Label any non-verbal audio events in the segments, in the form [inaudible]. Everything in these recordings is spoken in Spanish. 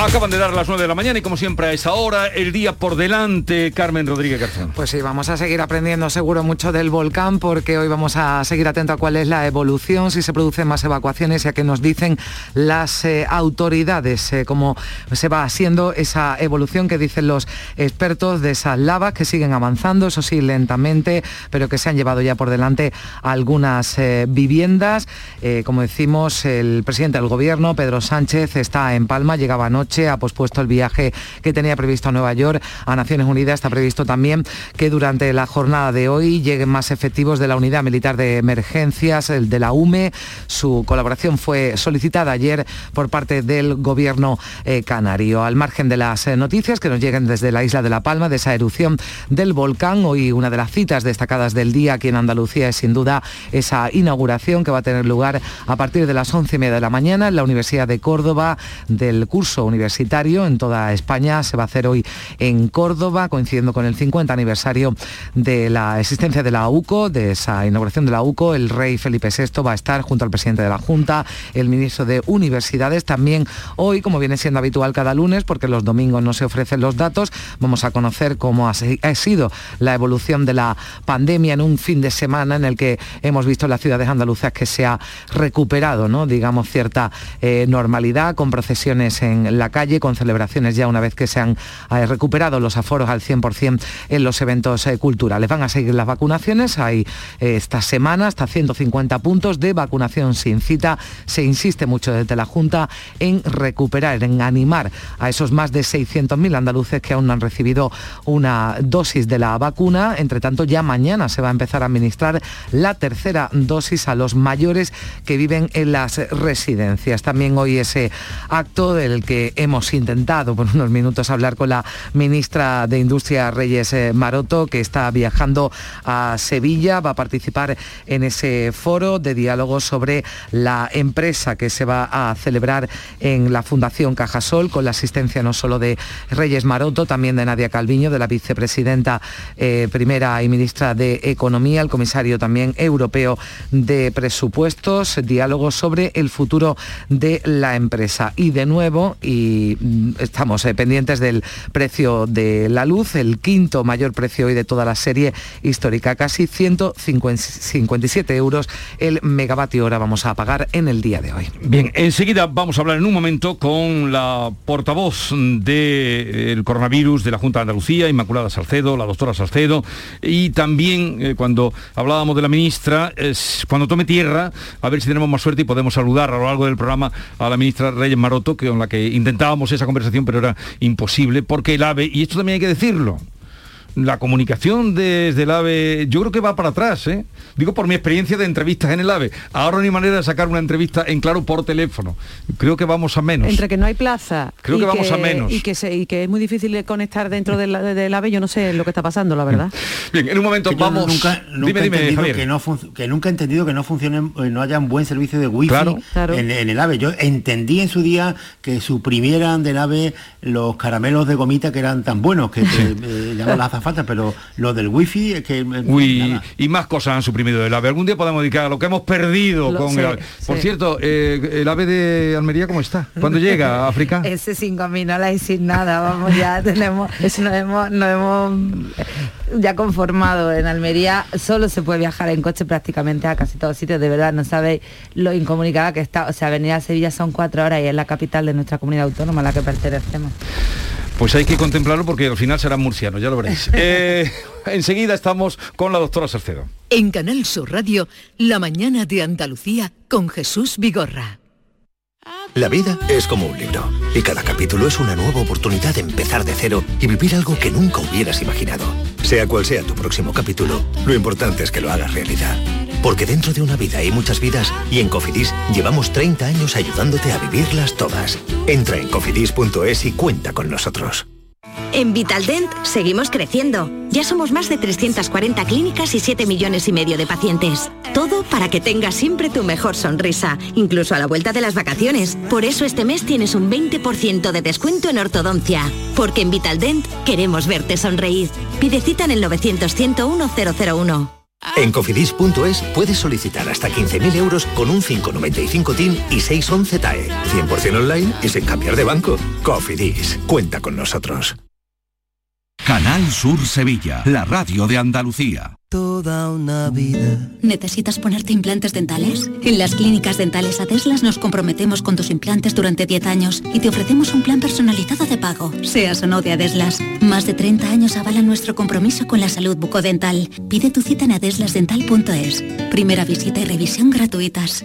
Acaban de dar las 9 de la mañana y como siempre a esa hora, el día por delante, Carmen Rodríguez Garzón. Pues sí, vamos a seguir aprendiendo seguro mucho del volcán porque hoy vamos a seguir atento a cuál es la evolución, si se producen más evacuaciones y a qué nos dicen las eh, autoridades, eh, cómo se va haciendo esa evolución que dicen los expertos de esas lavas que siguen avanzando, eso sí, lentamente, pero que se han llevado ya por delante algunas eh, viviendas. como decimos, el presidente del gobierno, Pedro Sánchez, está en Palma, llegaba anoche ha pospuesto el viaje que tenía previsto a Nueva York, a Naciones Unidas. Está previsto también que durante la jornada de hoy lleguen más efectivos de la Unidad Militar de Emergencias, el de la UME. Su colaboración fue solicitada ayer por parte del Gobierno eh, canario. Al margen de las eh, noticias que nos lleguen desde la isla de La Palma, de esa erupción del volcán, hoy una de las citas destacadas del día aquí en Andalucía es sin duda esa inauguración que va a tener lugar a partir de las once y media de la mañana en la Universidad de Córdoba del curso universitario universitario en toda España. Se va a hacer hoy en Córdoba, coincidiendo con el 50 aniversario de la existencia de la UCO, de esa inauguración de la UCO. El rey Felipe VI va a estar junto al presidente de la Junta, el ministro de Universidades. También hoy, como viene siendo habitual cada lunes, porque los domingos no se ofrecen los datos, vamos a conocer cómo ha sido la evolución de la pandemia en un fin de semana en el que hemos visto en las ciudades andaluzas que se ha recuperado, digamos, cierta eh, normalidad con procesiones en la calle con celebraciones ya una vez que se han eh, recuperado los aforos al 100% en los eventos eh, culturales. Van a seguir las vacunaciones, hay eh, esta semana hasta 150 puntos de vacunación sin cita. Se insiste mucho desde la Junta en recuperar, en animar a esos más de 600.000 andaluces que aún no han recibido una dosis de la vacuna. Entre tanto, ya mañana se va a empezar a administrar la tercera dosis a los mayores que viven en las residencias. También hoy ese acto del que hemos intentado por unos minutos hablar con la ministra de Industria Reyes eh, Maroto, que está viajando a Sevilla, va a participar en ese foro de diálogo sobre la empresa que se va a celebrar en la Fundación Cajasol, con la asistencia no solo de Reyes Maroto, también de Nadia Calviño, de la vicepresidenta eh, primera y ministra de Economía, el comisario también europeo de presupuestos, diálogo sobre el futuro de la empresa. Y de nuevo, y Mm, estamos eh, pendientes del precio de la luz, el quinto mayor precio hoy de toda la serie histórica, casi 157 euros el megavatio hora vamos a pagar en el día de hoy. Bien, enseguida vamos a hablar en un momento con la portavoz del coronavirus de la Junta de Andalucía, Inmaculada Salcedo, la doctora Salcedo, y también eh, cuando hablábamos de la ministra, cuando tome tierra, a ver si tenemos más suerte y podemos saludar a lo largo del programa a la ministra Reyes Maroto, con la que intentamos intentábamos esa conversación, pero era imposible, porque el AVE, y esto también hay que decirlo, la comunicación desde el AVE, yo creo que va para atrás, ¿eh? Digo por mi experiencia de entrevistas en el AVE. Ahora no hay manera de sacar una entrevista en claro por teléfono. Creo que vamos a menos. Entre que no hay plaza. Creo que vamos a menos. Y que, y que es muy difícil conectar dentro del, del, AVE, yo no sé lo que está pasando, la verdad. [laughs] Bien, en un momento vamos... Nunca, nunca dime, dime, Que, no que, nunca he entendido que no funcione, eh, no haya un buen servicio de wifi En, en, el AVE. Yo entendí en su día que suprimieran del AVE los caramelos de gomita que eran tan buenos que, que [laughs] eh, llaman las azafatas, pero lo del wifi es que... Uy, y más cosas han suprimido del AVE. Algún día podemos dedicar a lo que hemos perdido con el AVE. Por cierto, eh, el AVE de Almería, ¿cómo está? ¿Cuándo [laughs] llega a África? Ese sin gominola y sin nada, vamos, ya [laughs] tenemos, nos hemos, nos hemos ya conformado. En Almería solo se puede viajar en coche prácticamente a casi todos sitios, de verdad, no sabéis lo incomunicada que está. O sea, venir a Sevilla son cuatro horas y es la capital de nuestra comunidad autónoma a la que pertenecemos. Pues hay que contemplarlo porque al final serán murcianos, ya lo veréis. [laughs] Eh, enseguida estamos con la doctora Salcedo. En Canal Sur Radio, La mañana de Andalucía con Jesús Vigorra. La vida es como un libro y cada capítulo es una nueva oportunidad de empezar de cero y vivir algo que nunca hubieras imaginado. Sea cual sea tu próximo capítulo, lo importante es que lo hagas realidad. Porque dentro de una vida hay muchas vidas y en Cofidis llevamos 30 años ayudándote a vivirlas todas. Entra en cofidis.es y cuenta con nosotros. En Vitaldent seguimos creciendo. Ya somos más de 340 clínicas y 7 millones y medio de pacientes. Todo para que tengas siempre tu mejor sonrisa, incluso a la vuelta de las vacaciones. Por eso este mes tienes un 20% de descuento en ortodoncia. Porque en Vitaldent queremos verte sonreír. Pide cita en el 900 101 001. En cofidis.es puedes solicitar hasta 15.000 euros con un 595 TIN y 611 TAE. 100% online y sin cambiar de banco. Cofidis, cuenta con nosotros. Canal Sur Sevilla, la radio de Andalucía. Toda una vida. ¿Necesitas ponerte implantes dentales? En las clínicas dentales Adeslas nos comprometemos con tus implantes durante 10 años y te ofrecemos un plan personalizado de pago, seas o no de Adeslas. Más de 30 años avalan nuestro compromiso con la salud bucodental. Pide tu cita en adeslasdental.es. Primera visita y revisión gratuitas.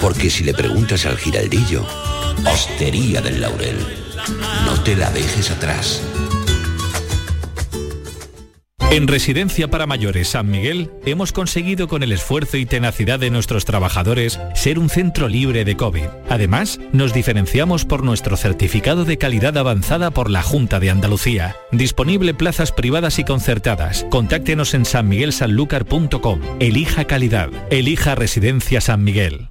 Porque si le preguntas al giraldillo, Hostería del Laurel, no te la dejes atrás. En Residencia para Mayores San Miguel hemos conseguido con el esfuerzo y tenacidad de nuestros trabajadores ser un centro libre de COVID. Además, nos diferenciamos por nuestro certificado de calidad avanzada por la Junta de Andalucía. Disponible plazas privadas y concertadas. Contáctenos en sanmiguelsanlucar.com. Elija calidad. Elija Residencia San Miguel.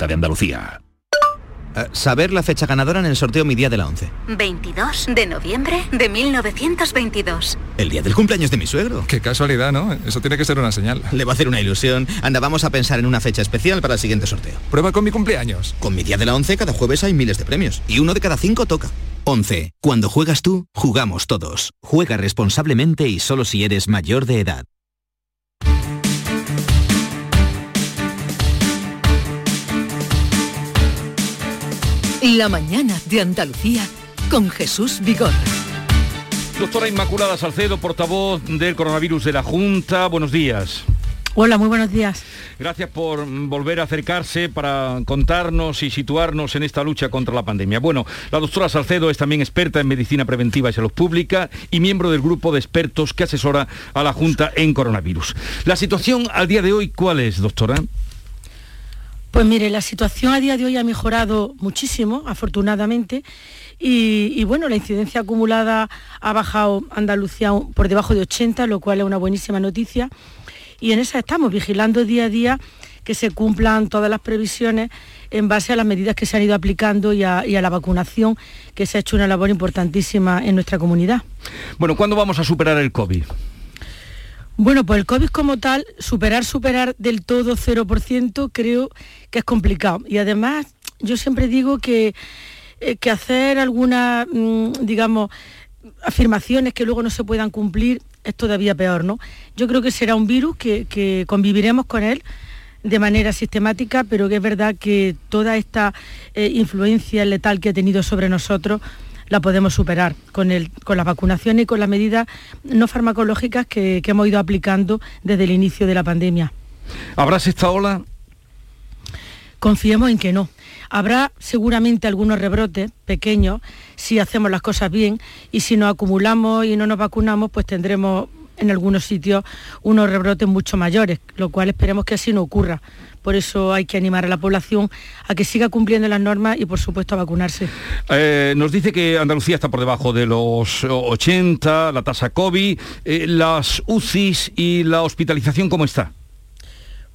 Junta de Andalucía. Eh, saber la fecha ganadora en el sorteo Mi Día de la 11. 22 de noviembre de 1922. El día del cumpleaños de mi suegro. Qué casualidad, ¿no? Eso tiene que ser una señal. Le va a hacer una ilusión. Anda, vamos a pensar en una fecha especial para el siguiente sorteo. Prueba con mi cumpleaños. Con Mi Día de la 11 cada jueves hay miles de premios. Y uno de cada cinco toca. 11. Cuando juegas tú, jugamos todos. Juega responsablemente y solo si eres mayor de edad. La mañana de Andalucía con Jesús Vigor. Doctora Inmaculada Salcedo, portavoz del coronavirus de la Junta, buenos días. Hola, muy buenos días. Gracias por volver a acercarse para contarnos y situarnos en esta lucha contra la pandemia. Bueno, la doctora Salcedo es también experta en medicina preventiva y salud pública y miembro del grupo de expertos que asesora a la Junta en coronavirus. La situación al día de hoy, ¿cuál es, doctora? Pues mire, la situación a día de hoy ha mejorado muchísimo, afortunadamente, y, bueno, la incidencia acumulada ha bajado Andalucía por debajo de 80, lo cual es una buenísima noticia. Y en esa estamos, vigilando día a día que se cumplan todas las previsiones en base a las medidas que se han ido aplicando y a, la vacunación, que se ha hecho una labor importantísima en nuestra comunidad. Bueno, ¿cuándo vamos a superar el COVID? Bueno, pues el COVID como tal, superar, superar del todo 0% creo que es complicado. Y además, yo siempre digo que, eh, que hacer algunas, mm, digamos, afirmaciones que luego no se puedan cumplir es todavía peor, ¿no? Yo creo que será un virus que, conviviremos con él de manera sistemática, pero que es verdad que toda esta eh, influencia letal que ha tenido sobre nosotros la podemos superar con, el, con la vacunación y con las medidas no farmacológicas que, hemos ido aplicando desde el inicio de la pandemia. ¿Habrá esta ola? Confiemos en que no. Habrá seguramente algunos rebrotes pequeños si hacemos las cosas bien y si nos acumulamos y no nos vacunamos, pues tendremos en algunos sitios unos rebrotes mucho mayores, lo cual esperemos que así no ocurra. Por eso hay que animar a la población a que siga cumpliendo las normas y por supuesto a vacunarse. Eh, nos dice que Andalucía está por debajo de los 80, la tasa COVID, eh, las UCIs y la hospitalización, ¿cómo está?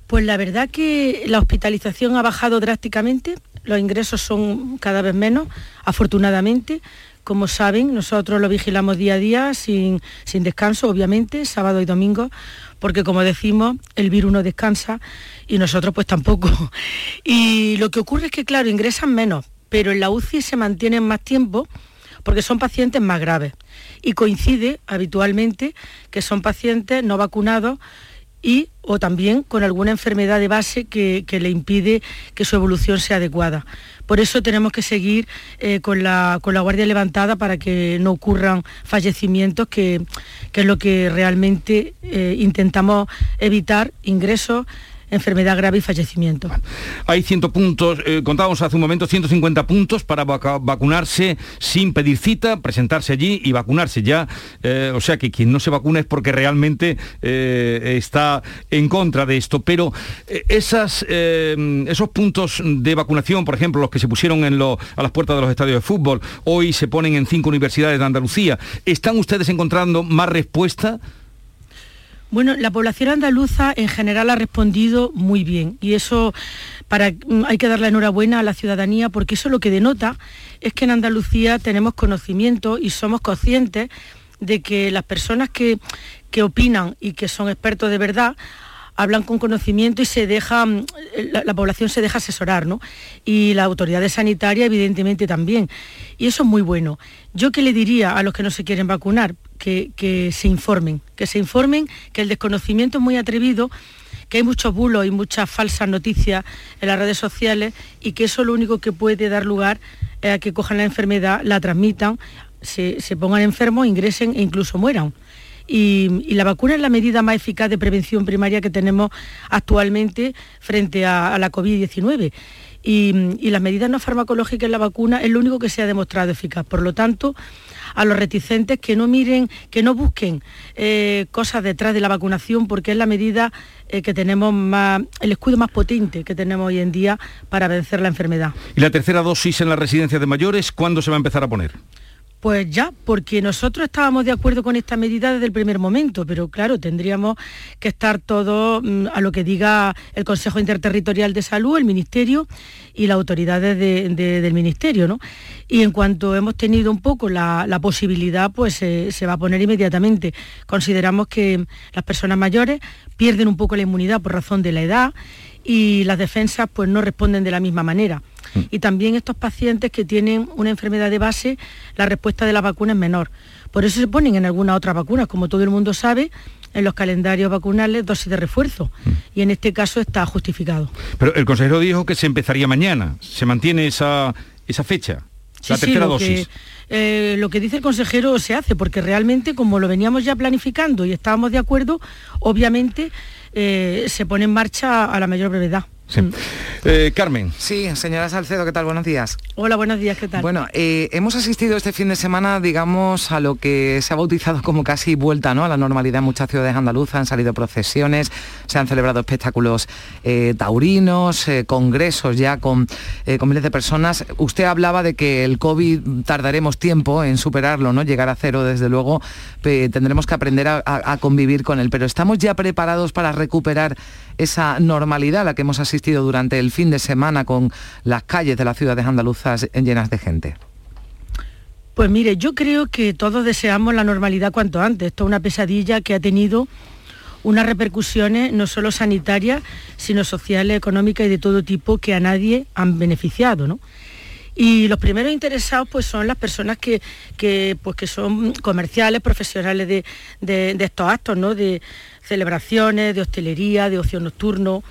Pues la verdad que la hospitalización ha bajado drásticamente, los ingresos son cada vez menos, afortunadamente. Como saben, nosotros lo vigilamos día a día, sin, sin descanso, obviamente, sábado y domingo, porque como decimos, el virus no descansa y nosotros pues tampoco. [laughs] Y lo que ocurre es que, claro, ingresan menos, pero en la UCI se mantienen más tiempo porque son pacientes más graves. Y coincide habitualmente que son pacientes no vacunados y o también con alguna enfermedad de base que, le impide que su evolución sea adecuada. Por eso tenemos que seguir eh, con, la, guardia levantada para que no ocurran fallecimientos, que, es lo que realmente eh, intentamos evitar, ingresos enfermedad grave y fallecimiento. Hay 100 puntos, eh, contábamos hace un momento, 150 puntos para vacunarse sin pedir cita, presentarse allí y vacunarse ya. Eh, o sea que quien no se vacuna es porque realmente eh, está en contra de esto. Pero esas, esos puntos de vacunación, por ejemplo, los que se pusieron en a las puertas de los estadios de fútbol, hoy se ponen en cinco universidades de Andalucía, ¿están ustedes encontrando más respuesta? Bueno, la población andaluza en general ha respondido muy bien y eso mm, hay que darle enhorabuena a la ciudadanía porque eso lo que denota es que en Andalucía tenemos conocimiento y somos conscientes de que las personas que, que opinan y que son expertos de verdad hablan con conocimiento y se deja, mm, la, población se deja asesorar, ¿no? Y la autoridad sanitaria evidentemente también. Y eso es muy bueno. Yo qué le diría a los que no se quieren vacunar, que, se informen, que se informen, que el desconocimiento es muy atrevido que hay muchos bulos y muchas falsas noticias en las redes sociales y que eso lo único que puede dar lugar es a que cojan la enfermedad, la transmitan, se, se pongan enfermos, ingresen e incluso mueran y, la vacuna es la medida más eficaz de prevención primaria que tenemos actualmente frente a, la COVID-19. Y, las medidas no farmacológicas en la vacuna es lo único que se ha demostrado eficaz. Por lo tanto, a los reticentes que no miren, que no busquen eh, cosas detrás de la vacunación, porque es la medida eh, que tenemos más, el escudo más potente que tenemos hoy en día para vencer la enfermedad. ¿Y la tercera dosis en la residencia de mayores, cuándo se va a empezar a poner? Pues ya, porque nosotros estábamos de acuerdo con esta medida desde el primer momento, pero claro, tendríamos que estar todos mm, a lo que diga el Consejo Interterritorial de Salud, el Ministerio y las autoridades del Ministerio, ¿no? Y en cuanto hemos tenido un poco la, posibilidad, pues se va a poner inmediatamente. Consideramos que las personas mayores pierden un poco la inmunidad por razón de la edad y las defensas pues no responden de la misma manera. Mm. Y también estos pacientes que tienen una enfermedad de base, la respuesta de la vacuna es menor. Por eso se ponen en algunas otras vacunas, como todo el mundo sabe, en los calendarios vacunales dosis de refuerzo. Mm. Y en este caso está justificado. Pero el consejero dijo que se empezaría mañana. ¿Se mantiene esa, esa fecha? la tercera dosis. Eh, lo que dice el consejero se hace, porque realmente como lo veníamos ya planificando y estábamos de acuerdo, obviamente eh, se pone en marcha a la mayor brevedad. Mm. Eh, Carmen. Sí, señora Salcedo, ¿qué tal? Buenos días. Hola, buenos días, ¿qué tal? Bueno, eh, hemos asistido este fin de semana, digamos, a lo que se ha bautizado como casi vuelta ¿no? a la normalidad en muchas ciudades andaluzas, han salido procesiones, se han celebrado espectáculos eh, taurinos, congresos ya con, con, miles de personas. Usted hablaba de que el COVID tardaremos tiempo en superarlo, ¿no? Llegar a cero, desde luego, tendremos que aprender a convivir con él, pero ¿estamos ya preparados para recuperar esa normalidad a la que hemos asistido durante el fin de semana con las calles de las ciudades andaluzas llenas de gente? Pues mire, yo creo que todos deseamos la normalidad cuanto antes. Esto es una pesadilla que ha tenido unas repercusiones no solo sanitarias, sino sociales, económicas y de todo tipo que a nadie han beneficiado. Y los primeros interesados pues, son las personas que, pues, que son comerciales, profesionales de, de estos actos, ¿no? de, celebraciones, de hostelería, de ocio nocturno,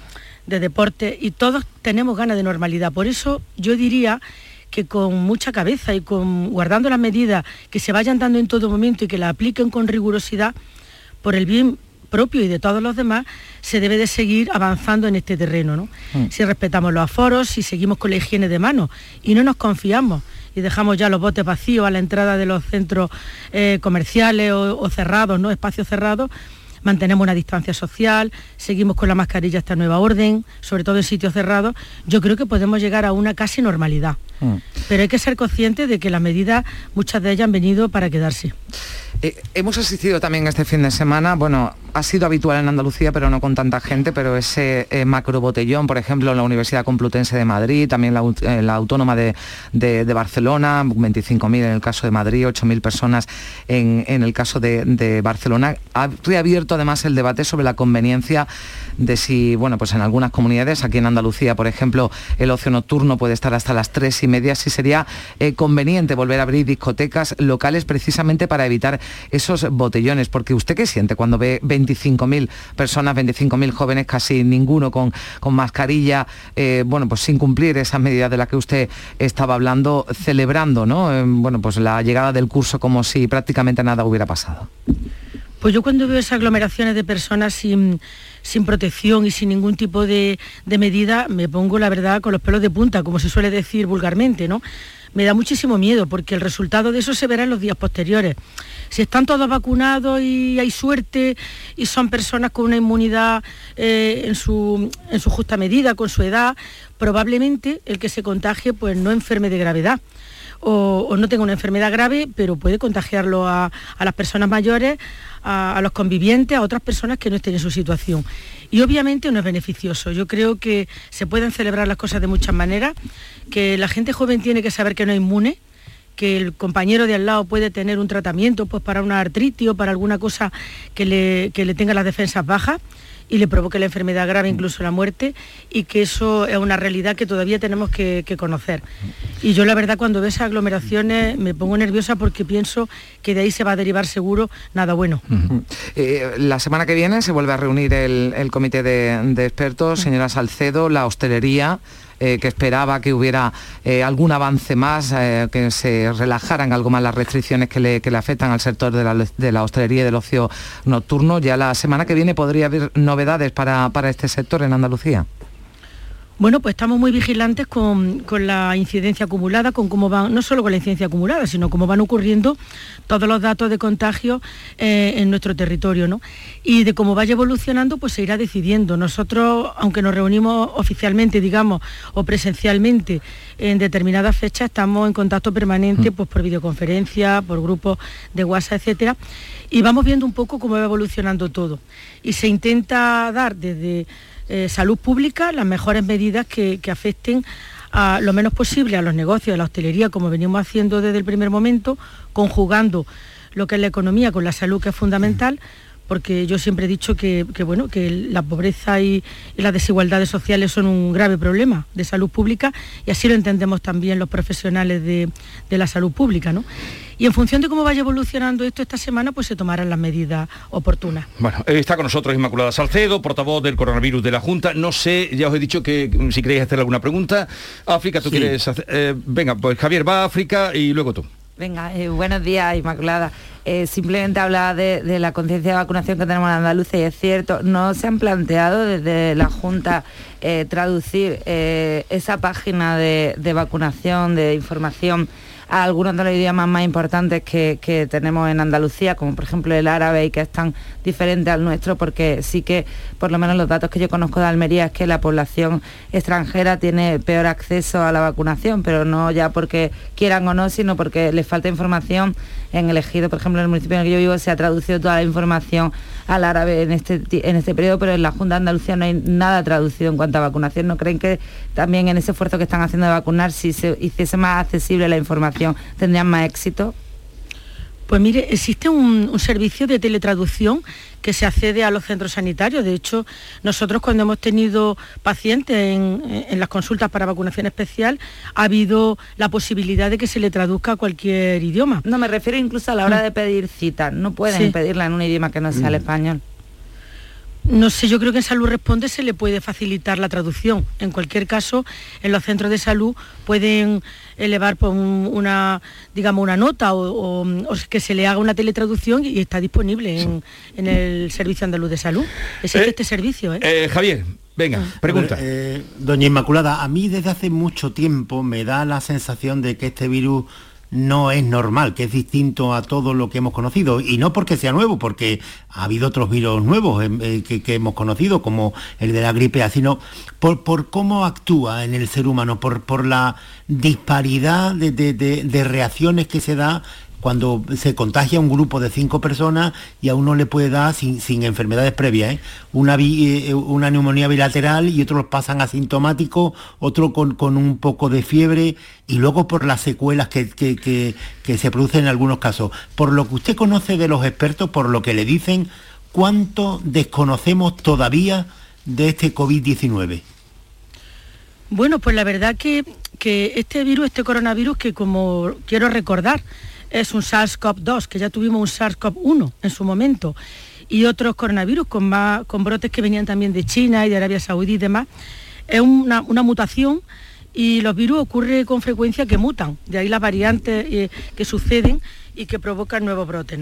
de deporte, y todos tenemos ganas de normalidad. Por eso yo diría que con mucha cabeza y con guardando las medidas que se vayan dando en todo momento y que las apliquen con rigurosidad, por el bien propio y de todos los demás, se debe de seguir avanzando en este terreno. ¿no? Mm. Si respetamos los aforos, si seguimos con la higiene de manos y no nos confiamos y dejamos ya los botes vacíos a la entrada de los centros eh, comerciales o, o cerrados, ¿no? espacios cerrados, mantenemos una distancia social, seguimos con la mascarilla esta nueva orden, sobre todo en sitios cerrados, yo creo que podemos llegar a una casi normalidad. Mm. Pero hay que ser conscientes de que las medidas, muchas de ellas han venido para quedarse. Eh, hemos asistido también este fin de semana, bueno, ha sido habitual en Andalucía, pero no con tanta gente, pero ese eh, macro botellón, por ejemplo, en la Universidad Complutense de Madrid, también la, eh, Autónoma de, Barcelona, 25.000 en el caso de Madrid, 8.000 personas en, el caso de, Barcelona. Ha reabierto además el debate sobre la conveniencia de si, bueno, pues en algunas comunidades, aquí en Andalucía, por ejemplo, el ocio nocturno puede estar hasta las 3 y media si sería eh, conveniente volver a abrir discotecas locales precisamente para evitar esos botellones. Porque usted qué siente cuando ve 25.000 personas, 25.000 jóvenes, casi ninguno con, con mascarilla, eh, bueno, pues sin cumplir esas medidas de las que usted estaba hablando, celebrando, ¿no? Eh, bueno, pues la llegada del curso como si prácticamente nada hubiera pasado. Pues yo cuando veo esas aglomeraciones de personas sin, protección y sin ningún tipo de, medida, me pongo la verdad con los pelos de punta, como se suele decir vulgarmente, ¿no? Me da muchísimo miedo porque el resultado de eso se verá en los días posteriores. Si están todos vacunados y hay suerte y son personas con una inmunidad eh, en, su, en su justa medida, con su edad, probablemente el que se contagie pues no enferme de gravedad o, no tenga una enfermedad grave, pero puede contagiarlo a, las personas mayores, a, los convivientes, a otras personas que no estén en su situación. Y obviamente no es beneficioso. Yo creo que se pueden celebrar las cosas de muchas maneras, que la gente joven tiene que saber que no es inmune, que el compañero de al lado puede tener un tratamiento pues, para una artritis o para alguna cosa que le, que le tenga las defensas bajas y le provoque la enfermedad grave, incluso la muerte, y que eso es una realidad que todavía tenemos que, conocer. Y yo la verdad cuando veo esas aglomeraciones me pongo nerviosa porque pienso que de ahí se va a derivar seguro nada bueno. Eh, la semana que viene se vuelve a reunir el, comité de, de expertos, señora Salcedo, la hostelería. Eh, que esperaba que hubiera eh, algún avance más, eh, que se relajaran algo más las restricciones que le, afectan al sector de la, hostelería y del ocio nocturno. Ya la semana que viene podría haber novedades para este sector en Andalucía. Bueno, pues estamos muy vigilantes con, la incidencia acumulada, con cómo van, no solo con la incidencia acumulada, sino cómo van ocurriendo todos los datos de contagio eh, en nuestro territorio, ¿no? Y de cómo vaya evolucionando, pues se irá decidiendo. Nosotros, aunque nos reunimos oficialmente, digamos, o presencialmente en determinadas fechas, estamos en contacto permanente, mm. pues por videoconferencia, por grupos de WhatsApp, etcétera, y vamos viendo un poco cómo va evolucionando todo. Y se intenta dar desde eh, salud pública las mejores medidas que, afecten a lo menos posible a los negocios, a la hostelería, como venimos haciendo desde el primer momento, conjugando lo que es la economía con la salud, que es fundamental, porque yo siempre he dicho que, bueno, que la pobreza y, las desigualdades sociales son un grave problema de salud pública y así lo entendemos también los profesionales de, la salud pública. ¿no? Y en función de cómo vaya evolucionando esto esta semana, pues se tomarán las medidas oportunas. Bueno, está con nosotros Inmaculada Salcedo, portavoz del coronavirus de la Junta. No sé, ya os he dicho que mm, si queréis hacer alguna pregunta. África, tú quieres hacer... Eh, venga, pues Javier va a África y luego tú. Venga, eh, buenos días, Inmaculada. Eh, simplemente habla de, la conciencia de vacunación que tenemos en Andalucía y es cierto, no se han planteado desde la Junta eh, traducir esa página de vacunación, de información a algunos de los idiomas más importantes que, tenemos en Andalucía, como por ejemplo el árabe y que es tan diferente al nuestro, porque sí que por lo menos los datos que yo conozco de Almería es que la población extranjera tiene peor acceso a la vacunación, pero no ya porque quieran o no, sino porque les falta información en el ejido, por ejemplo, en el municipio en el que yo vivo se ha traducido toda la información al árabe en este, en este periodo, pero en la Junta de Andalucía no hay nada traducido en cuanto a vacunación. ¿No creen que también en ese esfuerzo que están haciendo de vacunar, si se hiciese más accesible la información, tendrían más éxito? Pues mire, existe un, servicio de teletraducción que se accede a los centros sanitarios. De hecho, nosotros cuando hemos tenido pacientes en, las consultas para vacunación especial, ha habido la posibilidad de que se le traduzca a cualquier idioma. No, me refiero incluso a la hora mm. de pedir cita. No pueden pedirla en un idioma que no sea el mm. español. No sé, yo creo que en Salud Responde se le puede facilitar la traducción. En cualquier caso, en los centros de salud pueden elevar pues, una, digamos, una nota o, que se le haga una teletraducción y está disponible en, el Servicio Andaluz de Salud. Existe eh, este servicio. ¿eh? ¿eh? Javier, Venga, pregunta. Eh, doña Inmaculada, a mí desde hace mucho tiempo me da la sensación de que este virus no es normal, que es distinto a todo lo que hemos conocido. Y no porque sea nuevo, porque ha habido otros virus nuevos eh, que, hemos conocido, como el de la gripe sino por, por cómo actúa en el ser humano, por, por la disparidad de reacciones que se da cuando se contagia un grupo de cinco personas y a uno le puede dar, sin, enfermedades previas, ¿eh? una, eh, una neumonía bilateral y otros pasan asintomáticos, otro con, un poco de fiebre y luego por las secuelas que, que se producen en algunos casos. Por lo que usted conoce de los expertos, por lo que le dicen, ¿cuánto desconocemos todavía de este COVID-19? Bueno, pues la verdad que que este virus, este coronavirus, que como quiero recordar, es un SARS-CoV-2, que ya tuvimos un SARS-CoV-1 en su momento, y otros coronavirus con, brotes que venían también de China y de Arabia Saudí y demás, es una, mutación y los virus ocurre con frecuencia que mutan, de ahí las variantes eh, que suceden y que provocan nuevos brotes.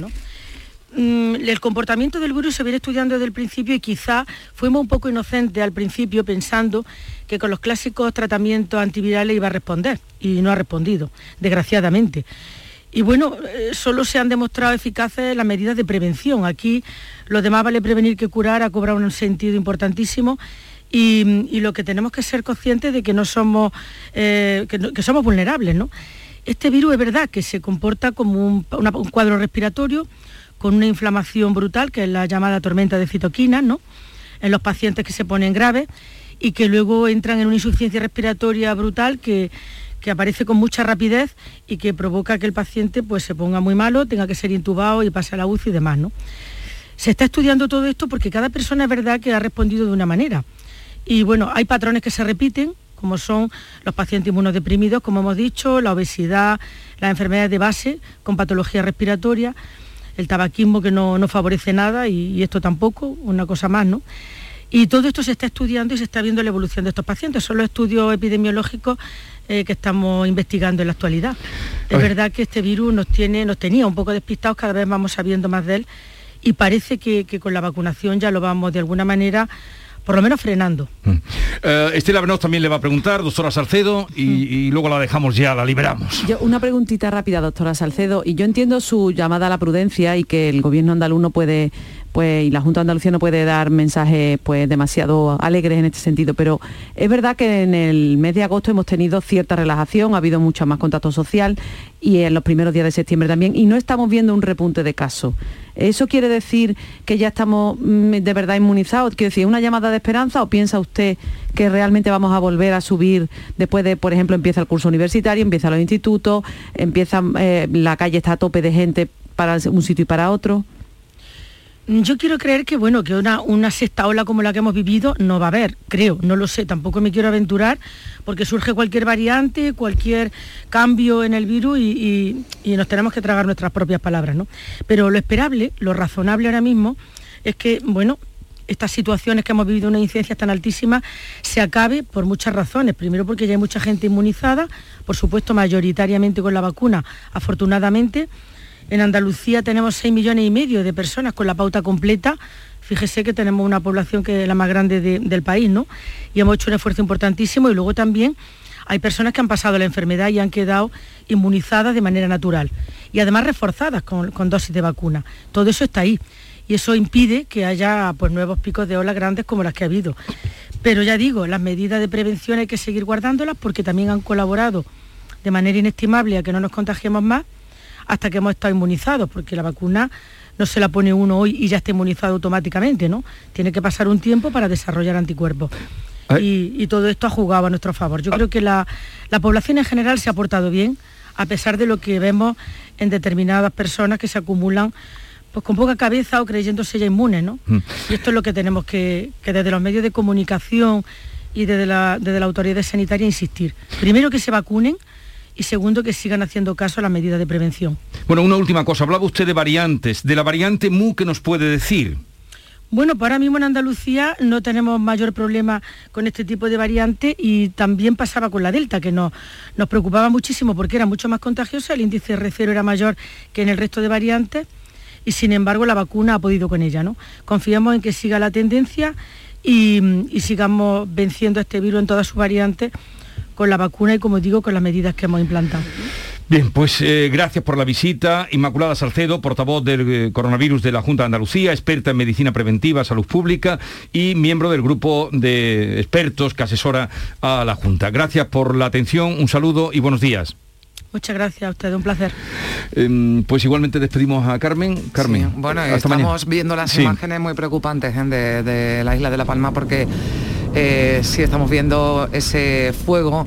Mm, el comportamiento del virus se viene estudiando desde el principio y quizá fuimos un poco inocentes al principio pensando que con los clásicos tratamientos antivirales iba a responder y no ha respondido, desgraciadamente. Y bueno, eh, solo se han demostrado eficaces las medidas de prevención. Aquí lo demás vale prevenir que curar, ha cobrado un sentido importantísimo. Y, lo que tenemos que ser conscientes de que no somos, eh, que, somos vulnerables. ¿no? Este virus es verdad que se comporta como un, cuadro respiratorio, con una inflamación brutal, que es la llamada tormenta de citoquinas, ¿no? en los pacientes que se ponen graves y que luego entran en una insuficiencia respiratoria brutal que, aparece con mucha rapidez y que provoca que el paciente pues, se ponga muy malo, tenga que ser intubado y pase a la UCI y demás. ¿no? Se está estudiando todo esto porque cada persona es verdad que ha respondido de una manera. Y bueno, hay patrones que se repiten, como son los pacientes inmunodeprimidos, como hemos dicho, la obesidad, las enfermedades de base con patología respiratoria, el tabaquismo que no, favorece nada y, esto tampoco, una cosa más, ¿no? Y todo esto se está estudiando y se está viendo la evolución de estos pacientes. Son los estudios epidemiológicos eh, que estamos investigando en la actualidad. Es verdad que este virus nos, tiene, nos tenía un poco despistados, cada vez vamos sabiendo más de él y parece que con la vacunación ya lo vamos de alguna manera por lo menos frenando. Mm. Eh, Estela Benoz también le va a preguntar, doctora Salcedo, mm. y, luego la dejamos ya, la liberamos. Yo, una preguntita rápida, doctora Salcedo, y yo entiendo su llamada a la prudencia y que el gobierno andaluz no puede pues, y la Junta de Andalucía no puede dar mensajes pues, demasiado alegres en este sentido, pero es verdad que en el mes de agosto hemos tenido cierta relajación, ha habido mucho más contacto social y en los primeros días de septiembre también, y no estamos viendo un repunte de casos. ¿Eso quiere decir que ya estamos mm, de verdad inmunizados? ¿Quiere decir una llamada de esperanza o piensa usted que realmente vamos a volver a subir después de, por ejemplo, empieza el curso universitario, empieza los institutos, empieza eh, la calle está a tope de gente para un sitio y para otro? Yo quiero creer que bueno, que una, una sexta ola como la que hemos vivido no va a haber, creo, no lo sé, tampoco me quiero aventurar porque surge cualquier variante, cualquier cambio en el virus y, nos tenemos que tragar nuestras propias palabras, ¿no? Pero lo esperable, lo razonable ahora mismo es que, bueno, estas situaciones que hemos vivido una incidencia tan altísima se acabe por muchas razones. Primero porque ya hay mucha gente inmunizada, por supuesto mayoritariamente con la vacuna, afortunadamente en Andalucía tenemos 6 millones y medio de personas con la pauta completa. Fíjese que tenemos una población que es la más grande del país, ¿no? Y hemos hecho un esfuerzo importantísimo y luego también hay personas que han pasado la enfermedad y han quedado inmunizadas de manera natural y además reforzadas con, dosis de vacuna. Todo eso está ahí y eso impide que haya pues, nuevos picos de olas grandes como las que ha habido. Pero ya digo, las medidas de prevención hay que seguir guardándolas porque también han colaborado de manera inestimable a que no nos contagiemos más hasta que hemos estado inmunizados, porque la vacuna no se la pone uno hoy y ya está inmunizado automáticamente, ¿no? Tiene que pasar un tiempo para desarrollar anticuerpos. Y, todo esto ha jugado a nuestro favor. Yo creo que la, población en general se ha portado bien, a pesar de lo que vemos en determinadas personas que se acumulan pues con poca cabeza o creyéndose ya inmunes, ¿no? Mm. Y esto es lo que tenemos que, que desde los medios de comunicación y desde la, desde la autoridad sanitaria insistir. Primero que se vacunen, y segundo, que sigan haciendo caso a las medidas de prevención. Bueno, una última cosa, hablaba usted de variantes, de la variante MU, ¿qué nos puede decir? Bueno, pues ahora mismo en Andalucía no tenemos mayor problema con este tipo de variante y también pasaba con la Delta, que nos, nos preocupaba muchísimo porque era mucho más contagiosa, el índice R0 era mayor que en el resto de variantes y sin embargo la vacuna ha podido con ella. ¿no? Confiamos en que siga la tendencia y, y sigamos venciendo este virus en todas sus variantes con la vacuna y, como digo, con las medidas que hemos implantado. Bien, pues eh, gracias por la visita. Inmaculada Salcedo, portavoz del eh, coronavirus de la Junta de Andalucía, experta en medicina preventiva, salud pública y miembro del grupo de expertos que asesora a la Junta. Gracias por la atención, un saludo y buenos días. Muchas gracias a usted, un placer. Em, pues igualmente despedimos a Carmen. Carmen. bueno, estamos viendo las imágenes muy preocupantes ¿eh? de, de, la isla de La Palma porque sí estamos viendo ese fuego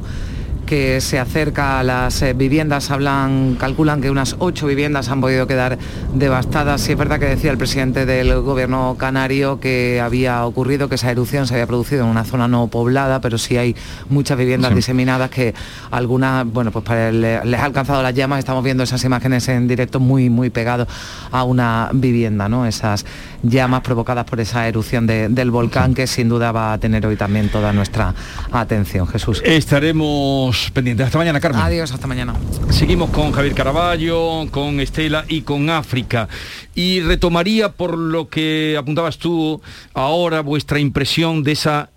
que se acerca a las eh, viviendas. Hablan, calculan que unas ocho viviendas han podido quedar devastadas. Y es verdad que decía el presidente del gobierno canario que había ocurrido, que esa erupción se había producido en una zona no poblada, pero sí hay muchas viviendas diseminadas que algunas, bueno, pues para les ha alcanzado las llamas. Estamos viendo esas imágenes en directo muy, muy pegados a una vivienda, ¿no? Esas llamas provocadas por esa erupción del volcán que sin duda va a tener hoy también toda nuestra atención. Jesús. Estaremos pendientes. Hasta mañana, Carmen. Adiós, hasta mañana. Seguimos con Javier Caraballo, con Estela y con África. Y retomaría por lo que apuntabas tú ahora vuestra impresión de esa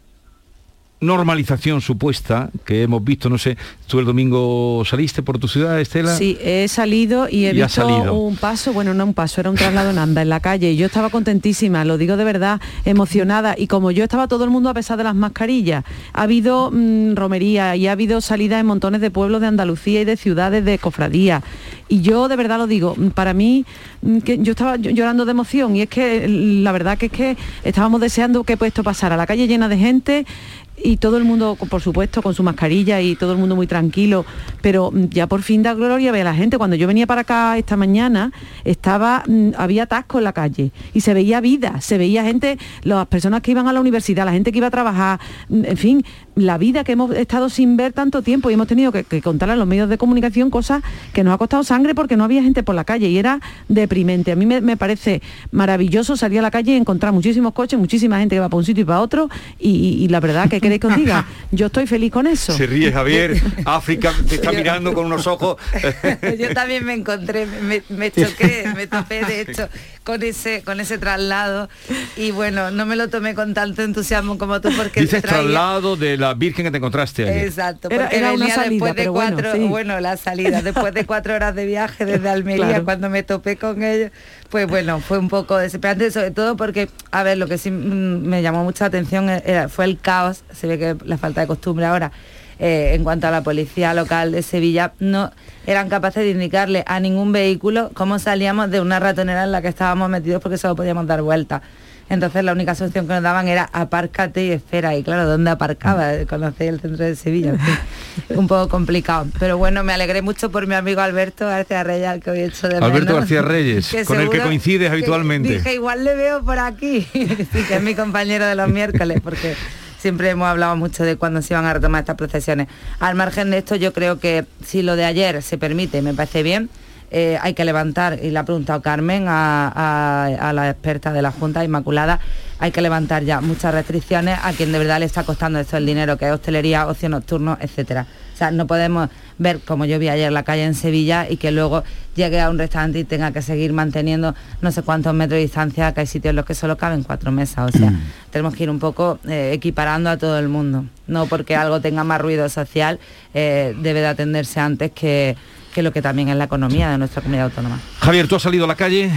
normalización supuesta que hemos visto, no sé, tú el domingo saliste por tu ciudad, Estela. Sí, he salido y he visto un paso, bueno, no un paso, era un traslado en anda en la calle. Y yo estaba contentísima, lo digo de verdad, emocionada. Y como yo estaba todo el mundo a pesar de las mascarillas, ha habido mm, romería y ha habido salida en montones de pueblos de Andalucía y de ciudades de cofradía. Y yo de verdad lo digo, para mí mm, que yo estaba llorando de emoción. Y es que la verdad que es que estábamos deseando que esto pasara, la calle llena de gente, y todo el mundo, por supuesto, con su mascarilla y todo el mundo muy tranquilo, pero mm, ya por fin da gloria ver a la gente. Cuando yo venía para acá esta mañana, estaba, mm, había atasco en la calle y se veía vida, se veía gente, las personas que iban a la universidad, la gente que iba a trabajar, mm, en fin, la vida que hemos estado sin ver tanto tiempo y hemos tenido que, contar a los medios de comunicación cosas que nos ha costado sangre porque no había gente por la calle y era deprimente. A mí me, parece maravilloso salir a la calle y encontrar muchísimos coches, muchísima gente que va para un sitio y para otro y, la verdad que queréis que os diga, [laughs] yo estoy feliz con eso. Se ríe Javier, [laughs] África te está mirando con unos ojos. [laughs] yo también me encontré, me, me choqué, me topé de hecho con ese, con ese traslado y bueno, no me lo tomé con tanto entusiasmo como tú porque... Dices traslado de la Virgen que te encontraste ayer. Exacto, porque era, una salida, después de cuatro, bueno, la salida, después de cuatro horas de viaje desde Almería, cuando me topé con ellos, pues bueno, fue un poco desesperante, sobre todo porque, a ver, lo que sí me llamó mucha atención era, fue el caos, se ve que la falta de costumbre ahora, eh, en cuanto a la policía local de Sevilla, no eran capaces de indicarle a ningún vehículo cómo salíamos de una ratonera en la que estábamos metidos porque solo podíamos dar vuelta. Entonces la única solución que nos daban era apárcate y espera. Y claro, ¿dónde aparcaba? Conocí el centro de Sevilla. un poco complicado. Pero bueno, me alegré mucho por mi amigo Alberto García Reyes, al que hoy hecho de Alberto García Reyes, con el que coincides habitualmente. Dije, igual le veo por aquí. [laughs] sí, que es mi compañero de los miércoles, porque siempre hemos hablado mucho de cuándo se iban a retomar estas procesiones. Al margen de esto, yo creo que si lo de ayer se permite, me parece bien, eh, hay que levantar, y le ha preguntado Carmen a, la experta de la Junta Inmaculada, hay que levantar ya muchas restricciones a quien de verdad le está costando esto el dinero, que es hostelería, ocio nocturno, etcétera. O sea, no podemos ver, como yo vi ayer la calle en Sevilla, y que luego llegue a un restaurante y tenga que seguir manteniendo no sé cuántos metros de distancia, que hay sitios en los que solo caben cuatro mesas. O sea, mm. tenemos que ir un poco eh, equiparando a todo el mundo. No porque algo tenga más ruido social, eh, debe de atenderse antes que que lo que también es la economía de nuestra comunidad autónoma. Javier, ¿tú has salido a la calle?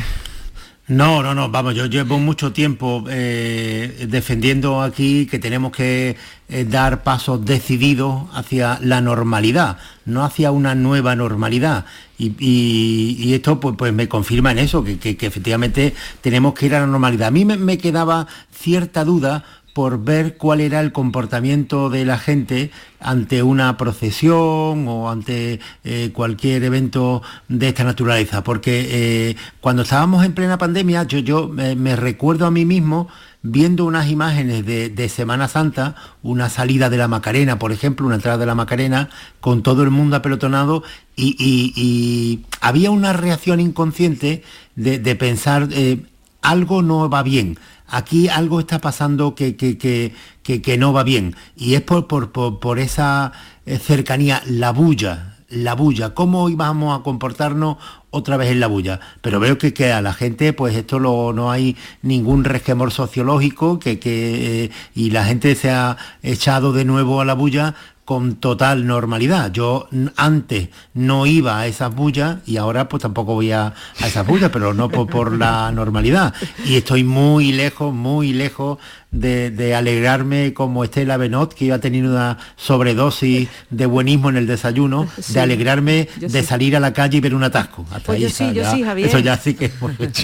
No, no, no, vamos, yo llevo mucho tiempo eh, defendiendo aquí que tenemos que eh, dar pasos decididos hacia la normalidad, no hacia una nueva normalidad. Y, esto pues, pues, me confirma en eso, que, efectivamente tenemos que ir a la normalidad. A mí me quedaba cierta duda por ver cuál era el comportamiento de la gente ante una procesión o ante eh, cualquier evento de esta naturaleza. Porque eh, cuando estábamos en plena pandemia, yo, yo me recuerdo a mí mismo viendo unas imágenes de, Semana Santa, una salida de la Macarena, por ejemplo, una entrada de la Macarena, con todo el mundo apelotonado, y, había una reacción inconsciente de, pensar, eh, algo no va bien aquí algo está pasando que, que, no va bien. Y es por, por, esa eh, cercanía, la bulla, la bulla, cómo íbamos a comportarnos otra vez en la bulla. Pero veo que, que a la gente, pues esto lo, no hay ningún resquemor sociológico, que, que eh, y la gente se ha echado de nuevo a la bulla con total normalidad. Yo antes no iba a esas bullas y ahora pues tampoco voy a, a esas bullas, pero no por, la [laughs] normalidad. Y estoy muy lejos, muy lejos de, alegrarme como Estela Benot, que iba a tener una sobredosis de buenismo en el desayuno, de alegrarme de salir a la calle y ver un atasco. Hasta pues yo sí, yo sí, Javier. Eso ya sí que...